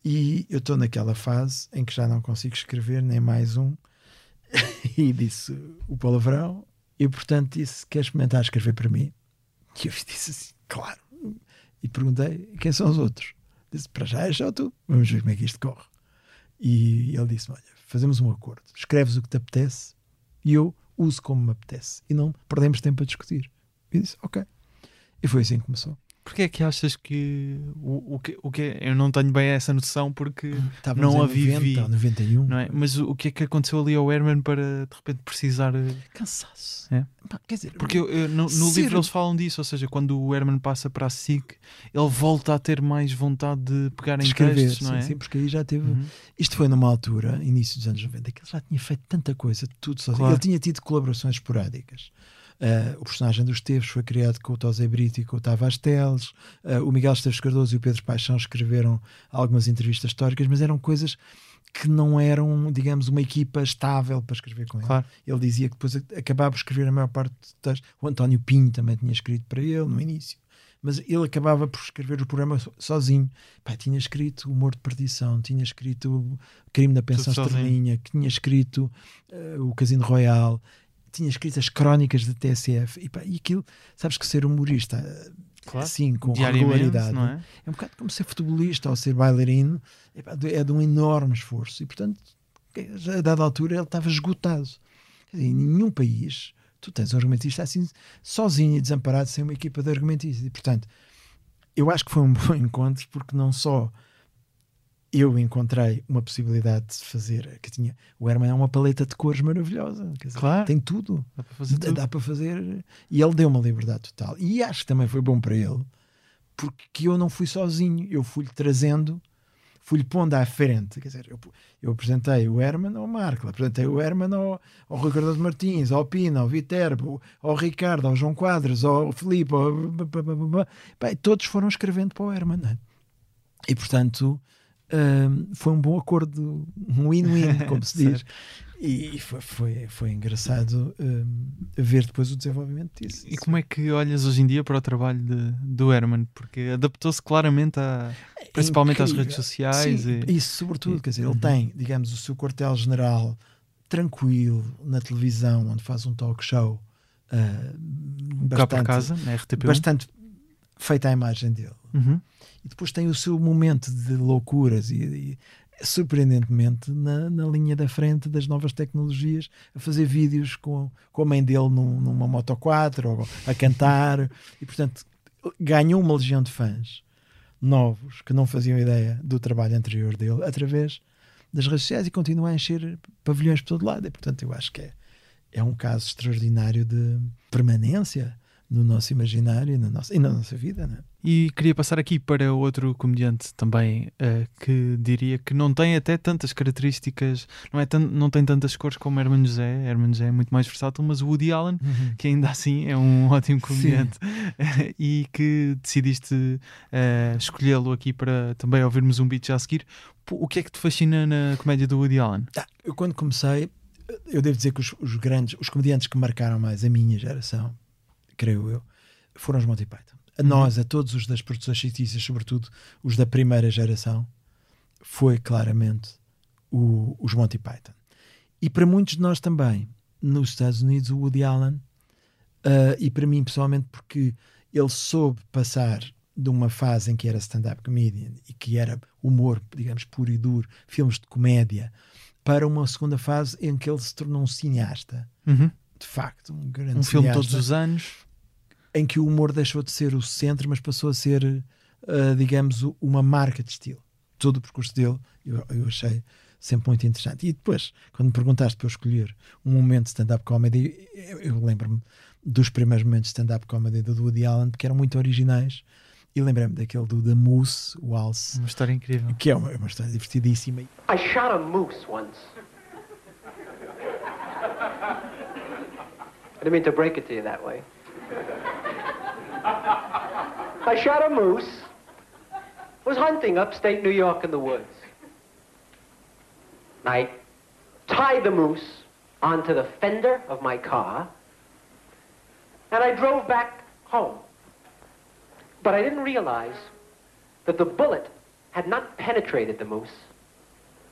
e eu estou naquela fase em que já não consigo escrever nem mais um e disse o palavrão. E portanto disse: Quer experimentar escrever para mim? E eu disse assim: Claro. E perguntei: Quem são os outros? Disse: Para já é só tu. Vamos ver como é que isto corre. E ele disse: Olha, fazemos um acordo. Escreves o que te apetece e eu uso como me apetece. E não perdemos tempo a discutir. E disse: Ok. E foi assim que começou. Porquê é que achas que o, o, que, o que eu não tenho bem essa noção porque não a vivi, 90, 91. não é? Mas o, que é que aconteceu ali ao Herman para de repente precisar cansaço? É? quer dizer, porque eu, eu, no, no livro eles falam disso, ou seja, quando o Herman passa para a SIC, ele volta a ter mais vontade de pegar em Escrever, textos, não é? Sim, porque aí já teve. Uhum. Isto foi numa altura, início dos anos 90, que ele já tinha feito tanta coisa, tudo sozinho. Claro. Ele tinha tido colaborações esporádicas. Uh, o personagem dos Teves foi criado com o Tosé Brito e com o Tavares Teles. Uh, o Miguel Esteves Cardoso e o Pedro Paixão escreveram algumas entrevistas históricas, mas eram coisas que não eram, digamos, uma equipa estável para escrever com ele. Claro. Ele dizia que depois acabava por escrever a maior parte dos textos. O António Pinho também tinha escrito para ele no início. Mas ele acabava por escrever o programa sozinho. Tinha escrito O Humor de Perdição, tinha escrito O Crime da Pensão Estrelinha, tinha escrito uh, O Casino Royal tinha escrito as crónicas da TSF e, pá, e aquilo, sabes que ser humorista claro. assim, com regularidade, é? é um bocado como ser futebolista ou ser bailarino, é, pá, é de um enorme esforço e, portanto, a dada altura ele estava esgotado. Dizer, em nenhum país tu tens um argumentista assim sozinho e desamparado sem uma equipa de argumentistas e, portanto, eu acho que foi um bom encontro porque não só eu encontrei uma possibilidade de fazer que tinha o Herman é uma paleta de cores maravilhosa dizer, claro. tem tudo dá para fazer dá, dá, para fazer e ele deu uma liberdade total e acho que também foi bom para ele porque eu não fui sozinho eu fui-lhe trazendo fui-lhe pondo à frente. Quer dizer, eu, eu apresentei o Herman ao Marco, apresentei o Herman ao, ao Rui Cardoso Martins, ao Pina, ao Viterbo, ao Ricardo, ao João Quadros, ao Filipe, ao... Bem, todos foram escrevendo para o Herman. Né? E portanto. Um, foi um bom acordo, um win-win, como se diz. E foi, foi, foi engraçado um, ver depois o desenvolvimento disso. E como é que olhas hoje em dia para o trabalho de, do Herman? Porque adaptou-se claramente a, é principalmente às redes sociais. Sim, e, isso, sobretudo, quer dizer, ele uhum. tem, digamos, o seu quartel-general tranquilo na televisão, onde faz um talk show. Uh, bastante, casa, na RTP1. Bastante feita a imagem dele. Uhum. E depois tem o seu momento de loucuras e, e surpreendentemente na, na, linha da frente das novas tecnologias, a fazer vídeos com, com a mãe dele num, numa Moto 4 ou a cantar, e portanto ganhou uma legião de fãs novos que não faziam ideia do trabalho anterior dele através das redes sociais e continua a encher pavilhões por todo lado. E portanto eu acho que é, é um caso extraordinário de permanência no nosso imaginário e na nossa, e na nossa vida. Né? E queria passar aqui para outro comediante também uh, que diria que não tem até tantas características, não, é não tem tantas cores como Herman José. Herman José é muito mais versátil, mas o Woody Allen, uhum. que ainda assim é um ótimo comediante e que decidiste uh, escolhê-lo aqui para também ouvirmos um beat já a seguir. O que é que te fascina na comédia do Woody Allen? Ah, eu quando comecei, eu devo dizer que os, os grandes, os comediantes que marcaram mais a minha geração, creio eu, foram os Monty Python a nós, a todos os das produções fictícias, sobretudo os da primeira geração, foi claramente o, os Monty Python. E para muitos de nós também, nos Estados Unidos, o Woody Allen, uh, e para mim pessoalmente, porque ele soube passar de uma fase em que era stand-up comedian e que era humor, digamos, puro e duro, filmes de comédia, para uma segunda fase em que ele se tornou um cineasta. Uhum. De facto, um grande Um cineasta. filme todos os anos em que o humor deixou de ser o centro, mas passou a ser, uh, digamos, uma marca de estilo. Todo o percurso dele eu, eu, achei sempre muito interessante. E depois, quando me perguntaste para eu escolher um momento de stand-up comedy, eu, eu lembro-me dos primeiros momentos de stand-up comedy do Woody Allen, que eram muito originais. E lembrei-me daquele do The Moose, o Alce. Uma história incrível. Que é uma, uma história divertidíssima. I shot a moose once. I didn't mean to break it to you that way. I shot a moose. Was hunting upstate New York in the woods. I tied the moose onto the fender of my car, and I drove back home. But I didn't realize that the bullet had not penetrated the moose,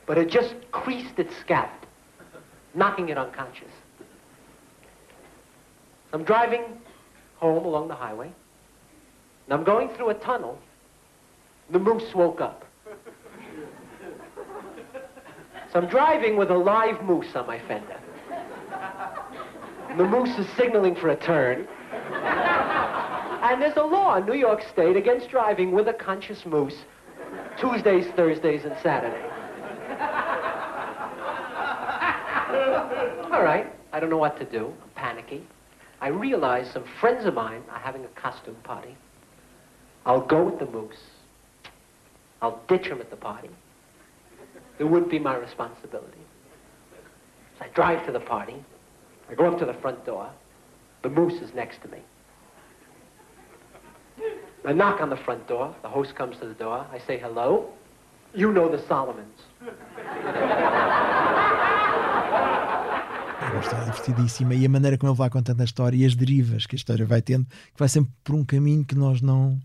but had just creased its scalp, knocking it unconscious. I'm driving home along the highway. And I'm going through a tunnel. The moose woke up. So I'm driving with a live moose on my fender. And the moose is signaling for a turn. And there's a law in New York State against driving with a conscious moose Tuesdays, Thursdays, and Saturdays. All right, I don't know what to do. I'm panicky. I realize some friends of mine are having a costume party. I'll go with the moose. I'll ditch him at the party. It wouldn't be my responsibility. So I drive to the party. I go up to the front door. The moose is next to me. I knock on the front door. The host comes to the door. I say hello. You know the Solomons. Uma história divertidíssima e a maneira como ele vai contando a história e as derivas que a história vai tendo, que vai sempre por um caminho que nós não,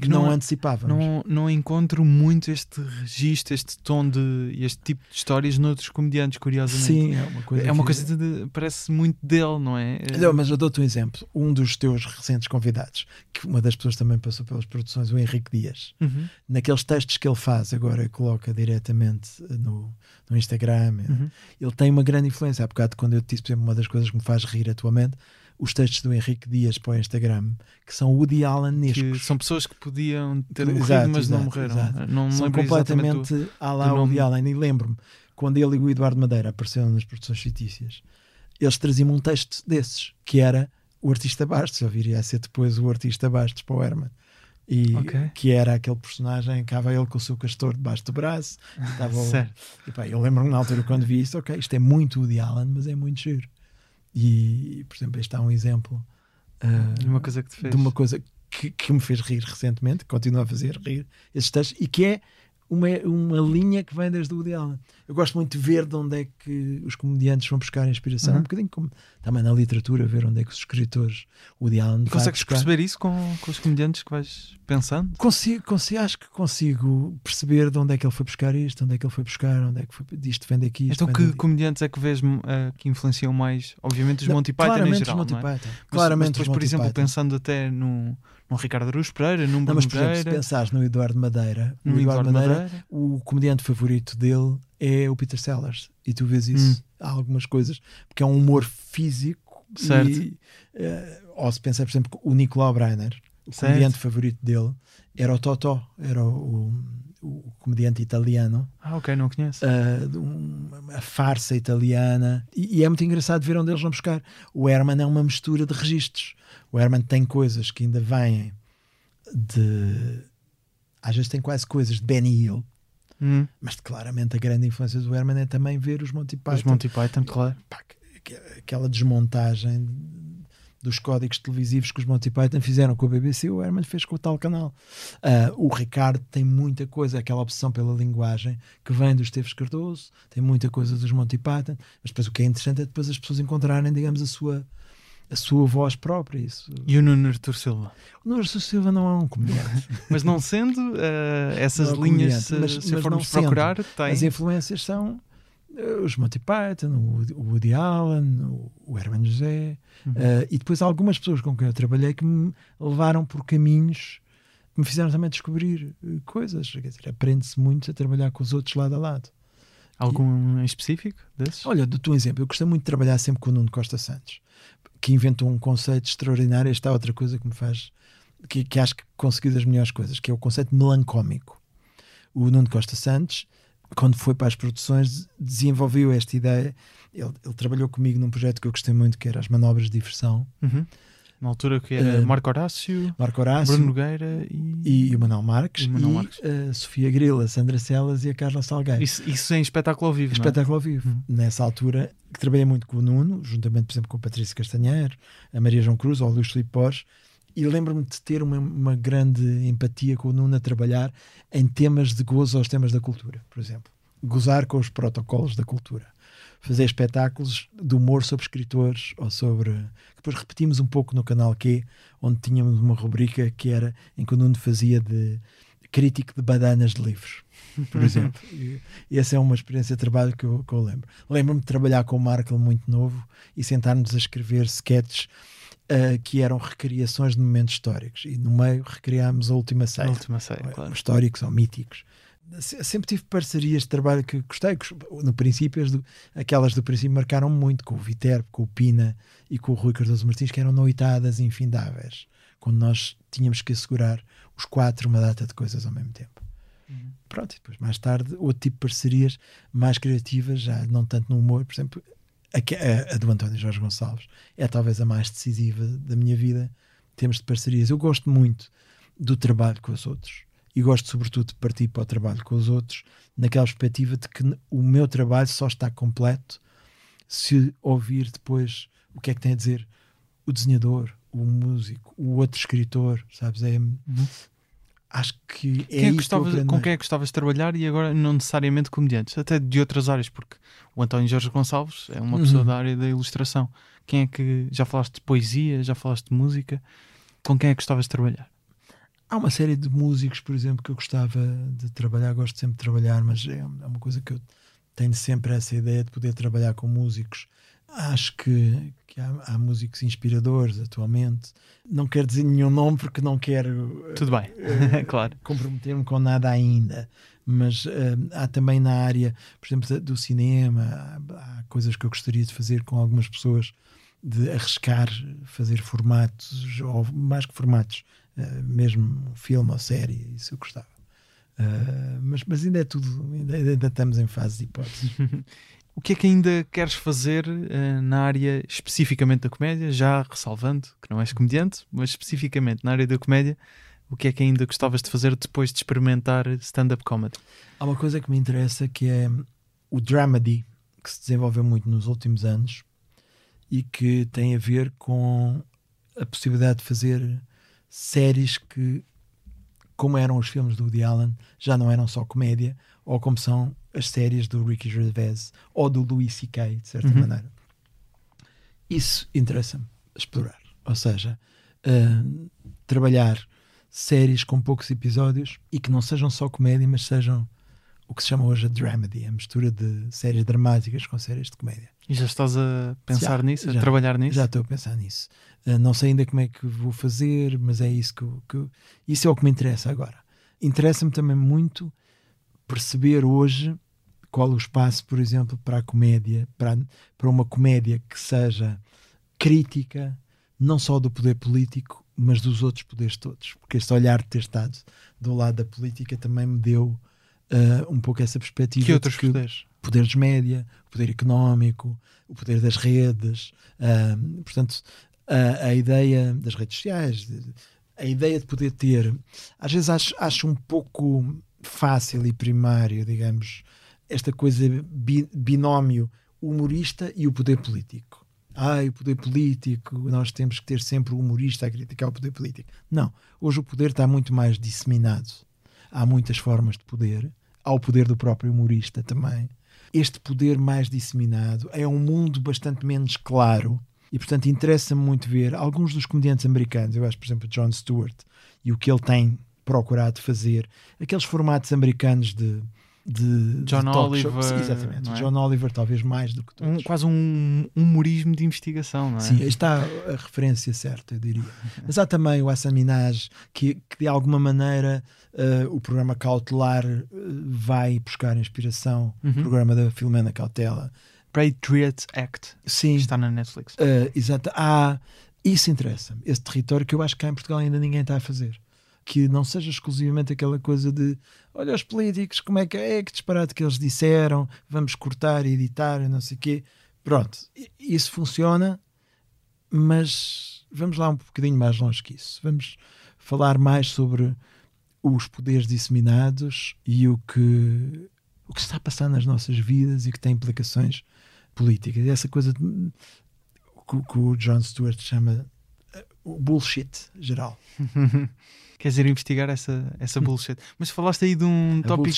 que não, não antecipávamos. Não, não encontro muito este registro, este tom de este tipo de histórias noutros comediantes, curiosamente. Sim, é uma coisa. É uma coisa de, parece muito dele, não é? Não, mas eu dou-te um exemplo. Um dos teus recentes convidados, que uma das pessoas também passou pelas produções, o Henrique Dias, uhum. naqueles textos que ele faz agora, coloca diretamente no, no Instagram, uhum. ele tem uma grande influência. Há bocado, quando eu te disse, por exemplo, uma das coisas que me faz rir atualmente os textos do Henrique Dias para o Instagram, que são Woody Allen-nescos. São pessoas que podiam ter morrido, exato, mas exato, não morreram. Exato. Não são completamente à lá Woody Allen. E lembro-me, quando ele e o Eduardo Madeira apareceram nas produções fictícias, eles traziam um texto desses, que era o artista Bastos, ou viria a ser depois o artista Bastos para o Herman. E okay. que era aquele personagem, estava ele com o seu castor debaixo do braço. Estava e, pá, eu lembro-me na altura quando vi isso, ok, isto é muito Woody Allen, mas é muito giro. E, por exemplo, este é um exemplo uh, de uma coisa que te fez. De uma coisa que, que me fez rir recentemente, continua a fazer rir esses textos, e que é uma, uma linha que vem desde o Woody Allen. Eu gosto muito de ver de onde é que os comediantes vão buscar inspiração, uhum. um bocadinho como também na literatura, ver onde é que os escritores, o Woody Allen. Consegues buscar... perceber isso com, com os comediantes que vais pensando? Consigo, consigo, acho que consigo perceber de onde é que ele foi buscar isto, onde é que ele foi buscar, onde é que foi, isto vem daqui. Isto então, que ali. comediantes é que vês uh, que influenciam mais? Obviamente, os Monty Python em geral. Monty Python. Mas, claramente, mas depois, por exemplo, Python. pensando até no Ricardo Aruz Pereira, no Bruno mas, por exemplo, se pensares no Eduardo Madeira, no Eduardo, Eduardo Madeira, Madeira, o comediante favorito dele é o Peter Sellers. E tu vês isso, hum. há algumas coisas, porque é um humor físico. Certo. E, uh, ou se pensar, por exemplo, o Nicolau Breiner, o certo. comediante favorito dele, era o Totó, era o, o, o comediante italiano. Ah, ok, não conheço. Uh, um, a farsa italiana. E, e, é muito engraçado ver onde eles vão buscar. O Herman é uma mistura de registros. O Herman tem coisas que ainda vêm de. Às vezes tem quase coisas de Benny Hill. Hum. Mas claramente a grande influência do Herman é também ver os Monty Python. Os Monty Python, claro. Aquela desmontagem dos códigos televisivos que os Monty Python fizeram com a BBC, o Herman fez com o tal canal. Uh, o Ricardo tem muita coisa, aquela obsessão pela linguagem que vem dos Esteves Cardoso, tem muita coisa dos Monty Python, mas depois o que é interessante é depois as pessoas encontrarem, digamos, a sua a sua voz própria. Isso. E o Nuno Artur Silva? O Nuno Artur Silva não é um comediante. mas não sendo, uh, essas é linhas, se, mas, se mas formos procurar, tem... As influências são uh, os Monty Python, o, Woody Allen, o, o Herman José, uhum. uh, e depois algumas pessoas com quem eu trabalhei que me levaram por caminhos que me fizeram também descobrir coisas. Quer dizer, aprende-se muito a trabalhar com os outros lado a lado. Algum e, em específico desses? Olha, do teu exemplo, eu gostei muito de trabalhar sempre com o Nuno Costa Santos que inventou um conceito extraordinário. Esta é outra coisa que me faz, que, que acho que conseguiu das melhores coisas, que é o conceito melancómico. O Nuno Costa Santos, quando foi para as produções, desenvolveu esta ideia. Ele, ele trabalhou comigo num projeto que eu gostei muito, que era as manobras de diversão. Uhum. Na altura que era uh, Marco Horácio, Marco Horácio Bruno Nogueira e, e o Manuel Marques, e, Manuel Marques. e uh, Sofia Grila, Sandra Celas e a Carla Salgueiro. Isso, isso em espetáculo ao vivo, é? Espetáculo ao vivo. Uhum. Nessa altura, que trabalhei muito com o Nuno, juntamente, por exemplo, com a Patrícia Castanheiro, a Maria João Cruz, ou o Luís Filipe Pós, e lembro-me de ter uma, uma, grande empatia com o Nuno a trabalhar em temas de gozo aos temas da cultura, por exemplo. Gozar com os protocolos da cultura fazer espetáculos de humor sobre escritores ou sobre. Depois repetimos um pouco no canal Q, onde tínhamos uma rubrica que era em que o Nuno fazia de crítico de badanas de livros, por exemplo. e, essa é uma experiência de trabalho que eu, que eu lembro. Lembro-me de trabalhar com o Markle muito novo e sentar-nos a escrever sketches uh, que eram recriações de momentos históricos. E no meio recriámos a última série. A última série, claro. Históricos ou míticos sempre tive parcerias de trabalho que gostei. No princípio, as do, aquelas do princípio marcaram muito com o Viterbo, com o Pina e com o Rui Cardoso Martins, que eram noitadas infindáveis, quando nós tínhamos que assegurar os quatro uma data de coisas ao mesmo tempo. Uhum. Pronto, e depois mais tarde, outro tipo de parcerias mais criativas, já não tanto no humor, por exemplo, a, a, a do António Jorge Gonçalves é talvez a mais decisiva da minha vida. Temos de parcerias. Eu gosto muito do trabalho com os outros e gosto sobretudo de partir para o trabalho com os outros naquela perspectiva de que o meu trabalho só está completo se ouvir depois o que é que tem a dizer o desenhador, o músico, o outro escritor, sabes? É, uhum. Acho que é quem é que com quem é que gostavas de trabalhar e agora não necessariamente comediantes, até de outras áreas, porque o António Jorge Gonçalves é uma pessoa uhum. da área da ilustração. Quem é que já falaste de poesia, já falaste de música? Com quem é que gostavas de trabalhar? Há uma série de músicos, por exemplo, que eu gostava de trabalhar, gosto sempre de trabalhar, mas é, é uma coisa que eu tenho sempre essa ideia de poder trabalhar com músicos. Acho que, que há, há, músicos inspiradores atualmente. Não quero dizer nenhum nome porque não quero Tudo bem, uh, claro. comprometer-me com nada ainda. Mas uh, há também na área, por exemplo, do cinema, há, há coisas que eu gostaria de fazer com algumas pessoas, de arriscar fazer formatos, ou mais que formatos, uh, mesmo filme ou série, isso eu gostava. Uh, mas, mas ainda é tudo, ainda, ainda estamos em fase de hipóteses. o que é que ainda queres fazer uh, na área especificamente da comédia? Já ressalvando que não és comediante, mas especificamente na área da comédia, o que é que ainda gostavas de fazer depois de experimentar stand-up comedy? Há uma coisa que me interessa que é o dramedy, que se desenvolveu muito nos últimos anos e que tem a ver com a possibilidade de fazer séries que, como eram os filmes do Woody Allen, já não eram só comédia, ou como são as séries do Ricky Gervais ou do Louis C.K., de certa uhum. maneira. Isso interessa-me explorar. Ou seja, uh, trabalhar séries com poucos episódios e que não sejam só comédia, mas sejam o que se chama hoje a dramedy, a mistura de séries dramáticas com séries de comédia. E já estás a pensar já, nisso, a já, trabalhar nisso? Já estou a pensar nisso. Uh, não sei ainda como é que vou fazer, mas é isso que, que isso é o que me interessa agora. Interessa-me também muito perceber hoje qual o espaço, por exemplo, para a comédia, para, para uma comédia que seja crítica, não só do poder político, mas dos outros poderes todos. Porque este olhar de ter estado do lado da política também me deu uh, um pouco essa perspectiva. Que outros que poderes? O poder dos média, o poder económico, o poder das redes, uh, portanto, a, a, ideia das redes sociais, a ideia de poder ter. Às vezes acho, acho um pouco fácil e primário, digamos, esta coisa bi, binómio humorista e o poder político. Ai, o poder político, nós temos que ter sempre o humorista a criticar o poder político. Não, hoje o poder está muito mais disseminado há muitas formas de poder, há o poder do próprio humorista também. Este poder mais disseminado é um mundo bastante menos claro e, portanto, interessa-me muito ver alguns dos comediantes americanos. Eu acho, por exemplo, John Stewart e o que ele tem procurado fazer, aqueles formatos americanos de de John de Oliver. Exatamente, é? John Oliver, talvez mais do que todos. Um, quase um humorismo de investigação, não é? Sim, está a referência certa, eu diria. Mas há também o Hassan Minaj, que, que de alguma maneira uh, o programa Cautelar uh, vai buscar inspiração, uhum. o programa da Filomena Cautela. Patriot Act, Sim. está na Netflix. Uh, exato. Há, isso interessa-me, esse território que eu acho que cá em Portugal ainda ninguém está a fazer que não seja exclusivamente aquela coisa de olha os políticos, como é que é, que disparate que eles disseram, vamos cortar e editar, não sei o quê. Pronto, isso funciona, mas vamos lá um bocadinho mais longe que isso. Vamos falar mais sobre os poderes disseminados e o que, o que está a passar nas nossas vidas e que tem implicações políticas. Essa coisa de, que, que o John Stewart chama eh, o bullshit geral. Queres ir investigar essa, essa bullshit? Mas falaste aí de um tópico.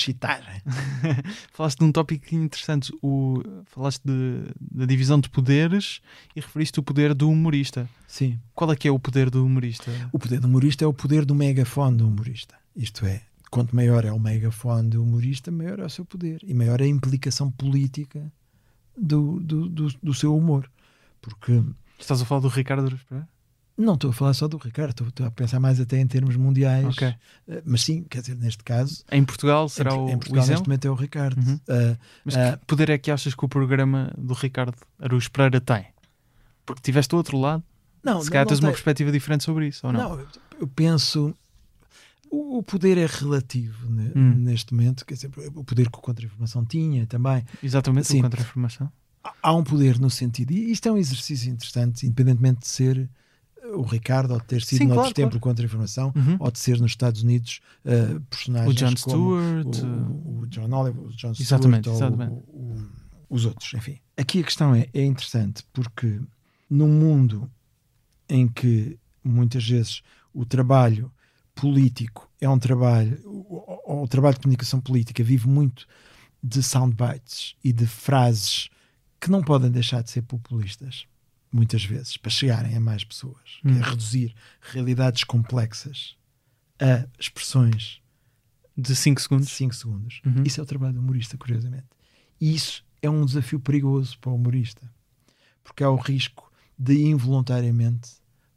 falaste de um tópico interessante. O... Falaste de, da divisão de poderes e referiste o poder do humorista. Sim. Qual é que é o poder do humorista? O poder do humorista é o poder do megafone do humorista. Isto é, quanto maior é o megafone do humorista, maior é o seu poder e maior é a implicação política do, do, do, do seu humor. Porque. Estás a falar do Ricardo Pereira? Não estou a falar só do Ricardo, estou, a pensar mais até em termos mundiais. Okay. Uh, mas sim, quer dizer, neste caso. Em Portugal será em, o. Em Portugal, o neste momento, é o Ricardo. Uhum. Uh, mas que uh, poder é que achas que o programa do Ricardo Aruz Pereira tem? Porque tiveste do outro lado. Não, se calhar tens uma perspectiva diferente sobre isso, ou não? Não, eu penso. O, poder é relativo hum. neste momento, quer dizer, o poder que o Contra-Informação tinha também. Exatamente, Sim, o Contra-Informação. Há um poder no sentido, e isto é um exercício interessante, independentemente de ser o Ricardo, ou de ter sido Sim, noutro claro, tempo claro. contra-informação, uhum. ou de ser nos Estados Unidos uh, personagens o John Stewart, o, o, John Oliver, o John exatamente, Stewart, exatamente. Ou, o, os outros, enfim. Aqui a questão é, é interessante porque num mundo em que muitas vezes o trabalho político é um trabalho, ou o trabalho de comunicação política vive muito de soundbites e de frases que não podem deixar de ser populistas muitas vezes, para chegarem a mais pessoas, hum. que é hum. reduzir realidades complexas a expressões de 5 segundos. 5 segundos. Uhum. Isso é o trabalho do humorista, curiosamente. E isso é um desafio perigoso para o humorista, porque há o risco de involuntariamente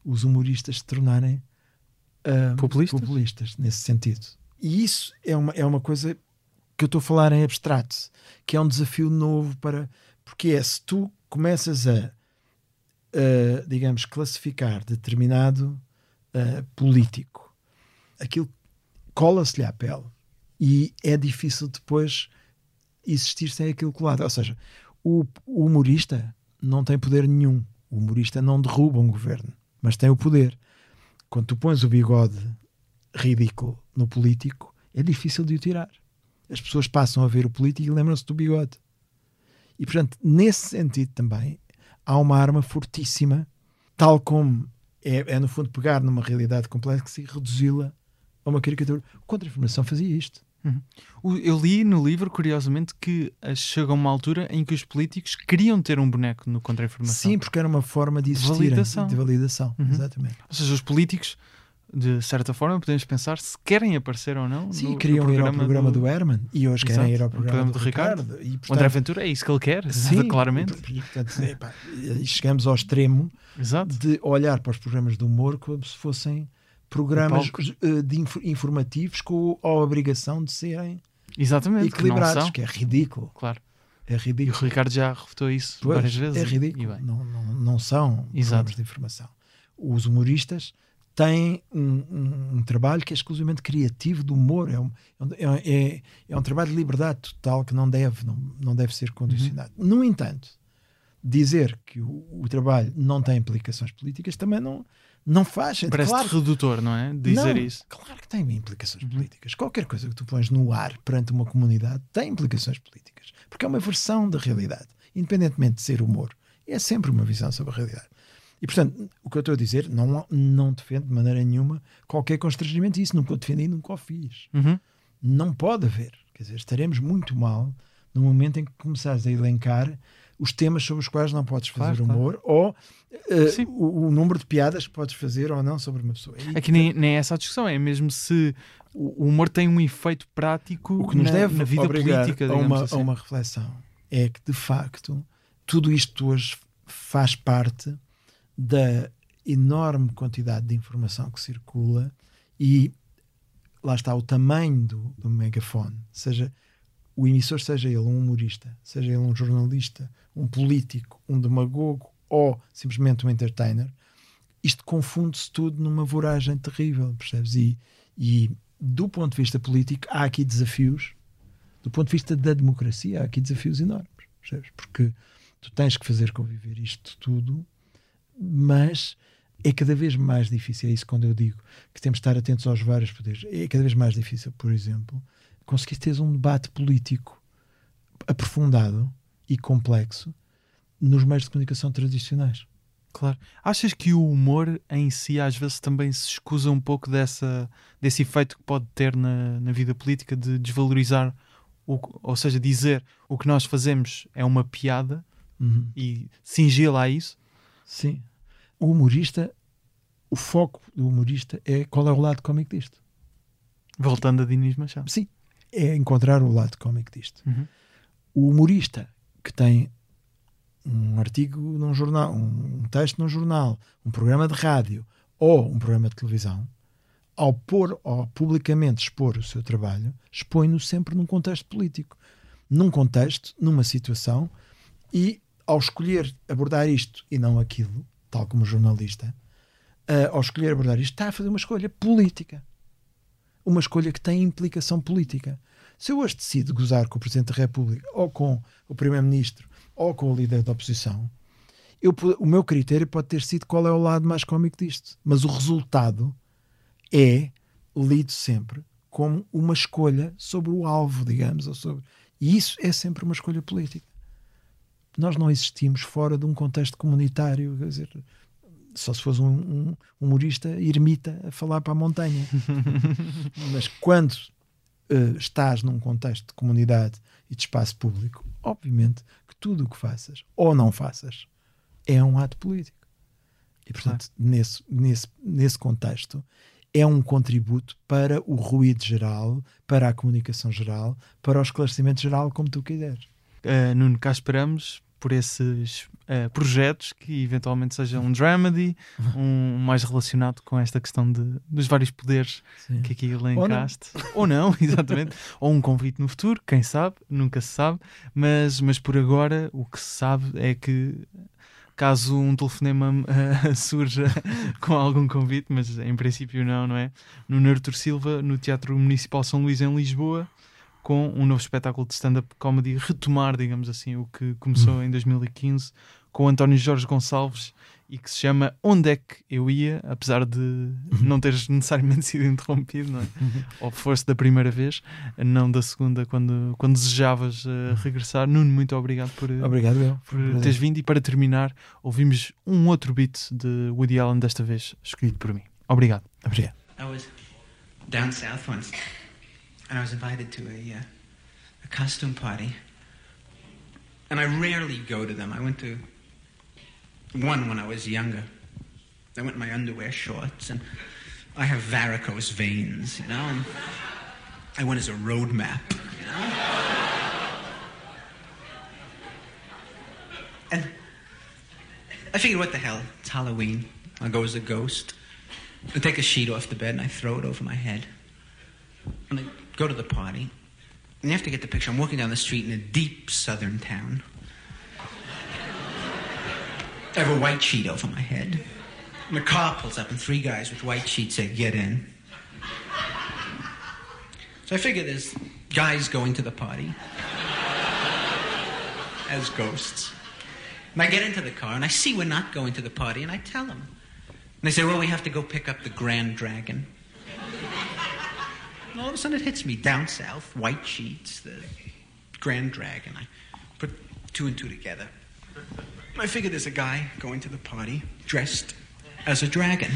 os humoristas se tornarem uh, populistas? populistas nesse sentido. E isso é uma, é uma coisa que eu estou a falar em abstrato, que é um desafio novo para. Porque é se tu começas a uh, digamos, classificar determinado uh, político, aquilo cola-se-lhe à pele e é difícil depois existir sem aquilo colado. Ou seja, o, o humorista não tem poder nenhum. O humorista não derruba um governo, mas tem o poder. Quando tu pões o bigode ridículo no político, é difícil de o tirar. As pessoas passam a ver o político e lembram-se do bigode. E, portanto, nesse sentido também, há uma arma fortíssima, tal como é, é no fundo, pegar numa realidade complexa e reduzi-la a uma caricatura. O Contra-Informação fazia isto. Uhum. Eu li no livro, curiosamente, que chega uma altura em que os políticos queriam ter um boneco no Contra-Informação. Sim, porque era uma forma de existir. Validação. De validação, uhum. exatamente. Ou seja, os políticos de certa forma, podemos pensar se querem aparecer ou não. Sim, no, queriam no ir ao programa do, do Herman e hoje Exato, querem ir ao programa, programa do, do, Ricardo. Ricardo. E, portanto, o André Ventura é isso que ele quer, sim, claramente. E, portanto, epá, chegamos ao extremo Exato. de olhar para os programas de humor como se fossem programas uh, de inf informativos com a obrigação de serem Exatamente, equilibrados, que, que, é ridículo. Claro. É ridículo. E o Ricardo já refutou isso pois, várias vezes. É ridículo. Não, não, não são Exato. programas de informação. Os humoristas tem um, um, um, trabalho que é exclusivamente criativo do humor, é um, é, é, é um trabalho de liberdade total que não deve, não, não deve ser condicionado. Uhum. No entanto, dizer que o, o, trabalho não tem implicações políticas também não, não faz. Parece claro, redutor, não é? Dizer não, isso. Claro que tem implicações uhum. políticas. Qualquer coisa que tu pões no ar perante uma comunidade tem implicações políticas, porque é uma versão da realidade, independentemente de ser humor. É sempre uma visão sobre a realidade. E, portanto, o que eu estou a dizer, não, não defendo de maneira nenhuma qualquer constrangimento. Isso nunca o defendi e nunca o fiz. Uhum. Não pode haver. Quer dizer, estaremos muito mal no momento em que começares a elencar os temas sobre os quais não podes fazer claro, humor claro. ou uh, o, o, número de piadas que podes fazer ou não sobre uma pessoa. E, é que nem, nem é essa a discussão, é mesmo se o humor tem um efeito prático o que nos na, deve na vida política. A uma, assim. a uma reflexão é que, de facto, tudo isto hoje faz parte da enorme quantidade de informação que circula e lá está o tamanho do, do megafone, seja o emissor, seja ele um humorista, seja ele um jornalista, um político, um demagogo ou simplesmente um entertainer, isto confunde-se tudo numa voragem terrível, percebes? E, e do ponto de vista político, há aqui desafios, do ponto de vista da democracia, há aqui desafios enormes, percebes? Porque tu tens que fazer conviver isto tudo mas é cada vez mais difícil, é isso quando eu digo que temos de estar atentos aos vários poderes, é cada vez mais difícil, por exemplo, conseguir ter um debate político aprofundado e complexo nos meios de comunicação tradicionais. Claro. Achas que o humor em si às vezes também se escusa um pouco dessa, desse efeito que pode ter na, na vida política de desvalorizar, o, ou seja, dizer o que nós fazemos é uma piada uhum. e singê-la a isso? Sim o humorista, o foco do humorista é qual é o lado cómico disto. Voltando a Dinis Machado. Sim, é encontrar o lado cómico disto. Uhum. O humorista que tem um artigo num jornal, um texto num jornal, um programa de rádio ou um programa de televisão, ao pôr, ao publicamente expor o seu trabalho, expõe-no sempre num contexto político, num contexto, numa situação, e ao escolher abordar isto e não aquilo, tal como jornalista, uh, ao escolher abordar isto, está a fazer uma escolha política. Uma escolha que tem implicação política. Se eu hoje decido gozar com o Presidente da República, ou com o Primeiro-Ministro, ou com o líder da oposição, eu, o meu critério pode ter sido qual é o lado mais cómico disto. Mas o resultado é lido sempre como uma escolha sobre o alvo, digamos, ou sobre... e isso é sempre uma escolha política nós não existimos fora de um contexto comunitário, quer dizer, só se fosse um, um humorista ermita a falar para a montanha. Mas quando uh, estás num contexto de comunidade e de espaço público, obviamente que tudo o que faças ou não faças é um ato político. E, portanto, nesse, nesse, nesse contexto, é um contributo para o ruído geral, para a comunicação geral, para o esclarecimento geral, como tu quiseres. Uh, Nuno, cá esperamos por esses uh, projetos que eventualmente sejam um dramedy, um mais relacionado com esta questão de, dos vários poderes Sim. que aqui elencaste. Ou não, Ou não exatamente. Ou um convite no futuro, quem sabe, nunca se sabe. Mas, mas por agora o que se sabe é que caso um telefonema uh, surja com algum convite, mas em princípio não, não é? No Artur Silva, no Teatro Municipal São Luís, em Lisboa, com um novo espetáculo de stand-up comedy, retomar, digamos assim, o que começou hum. em 2015 com António Jorge Gonçalves e que se chama Onde é que eu ia, apesar de não teres necessariamente sido interrompido, não é? ou foste da primeira vez, não da segunda, quando, quando desejavas uh, regressar. Nuno, muito obrigado por, obrigado, eu. por teres vindo. E para terminar, ouvimos um outro beat de Woody Allen, desta vez escolhido por mim. Obrigado. Obrigado. I was down south once, and I was invited to a, uh, a costume party. And I rarely go to them. I went to one when I was younger. I went in my underwear shorts, and I have varicose veins, you know, and I went as a road map, you know. And I figured, what the hell? It's Halloween. I'll go as a ghost. I take a sheet off the bed and I throw it over my head. And I go to the party. And you have to get the picture. I'm walking down the street in a deep southern town. I have a white sheet over my head. And the car pulls up, and three guys with white sheets say, Get in. So I figure there's guys going to the party as ghosts. And I get into the car, and I see we're not going to the party, and I tell them. And they say, Well, we have to go pick up the Grand Dragon. And all of a sudden it hits me down south, white sheets, the Grand Dragon. I put two and two together. I figure there's a guy going to the party dressed as a dragon.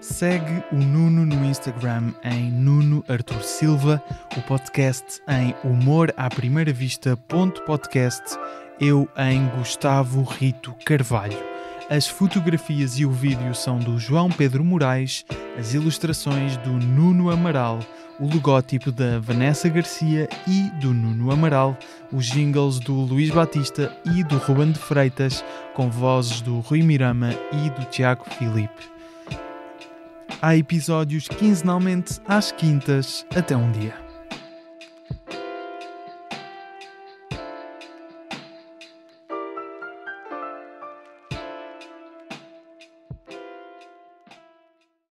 Segue o Nuno no Instagram em Nuno Artur Silva, o podcast em humoraprimeiravista.podcast, eu em Gustavo Rito Carvalho. As fotografias e o vídeo são do João Pedro Moraes, as ilustrações do Nuno Amaral, o logótipo da Vanessa Garcia e do Nuno Amaral, os jingles do Luís Batista e do Ruben de Freitas, com vozes do Rui Mirama e do Tiago Filipe. Há episódios quinzenalmente às quintas. Até um dia.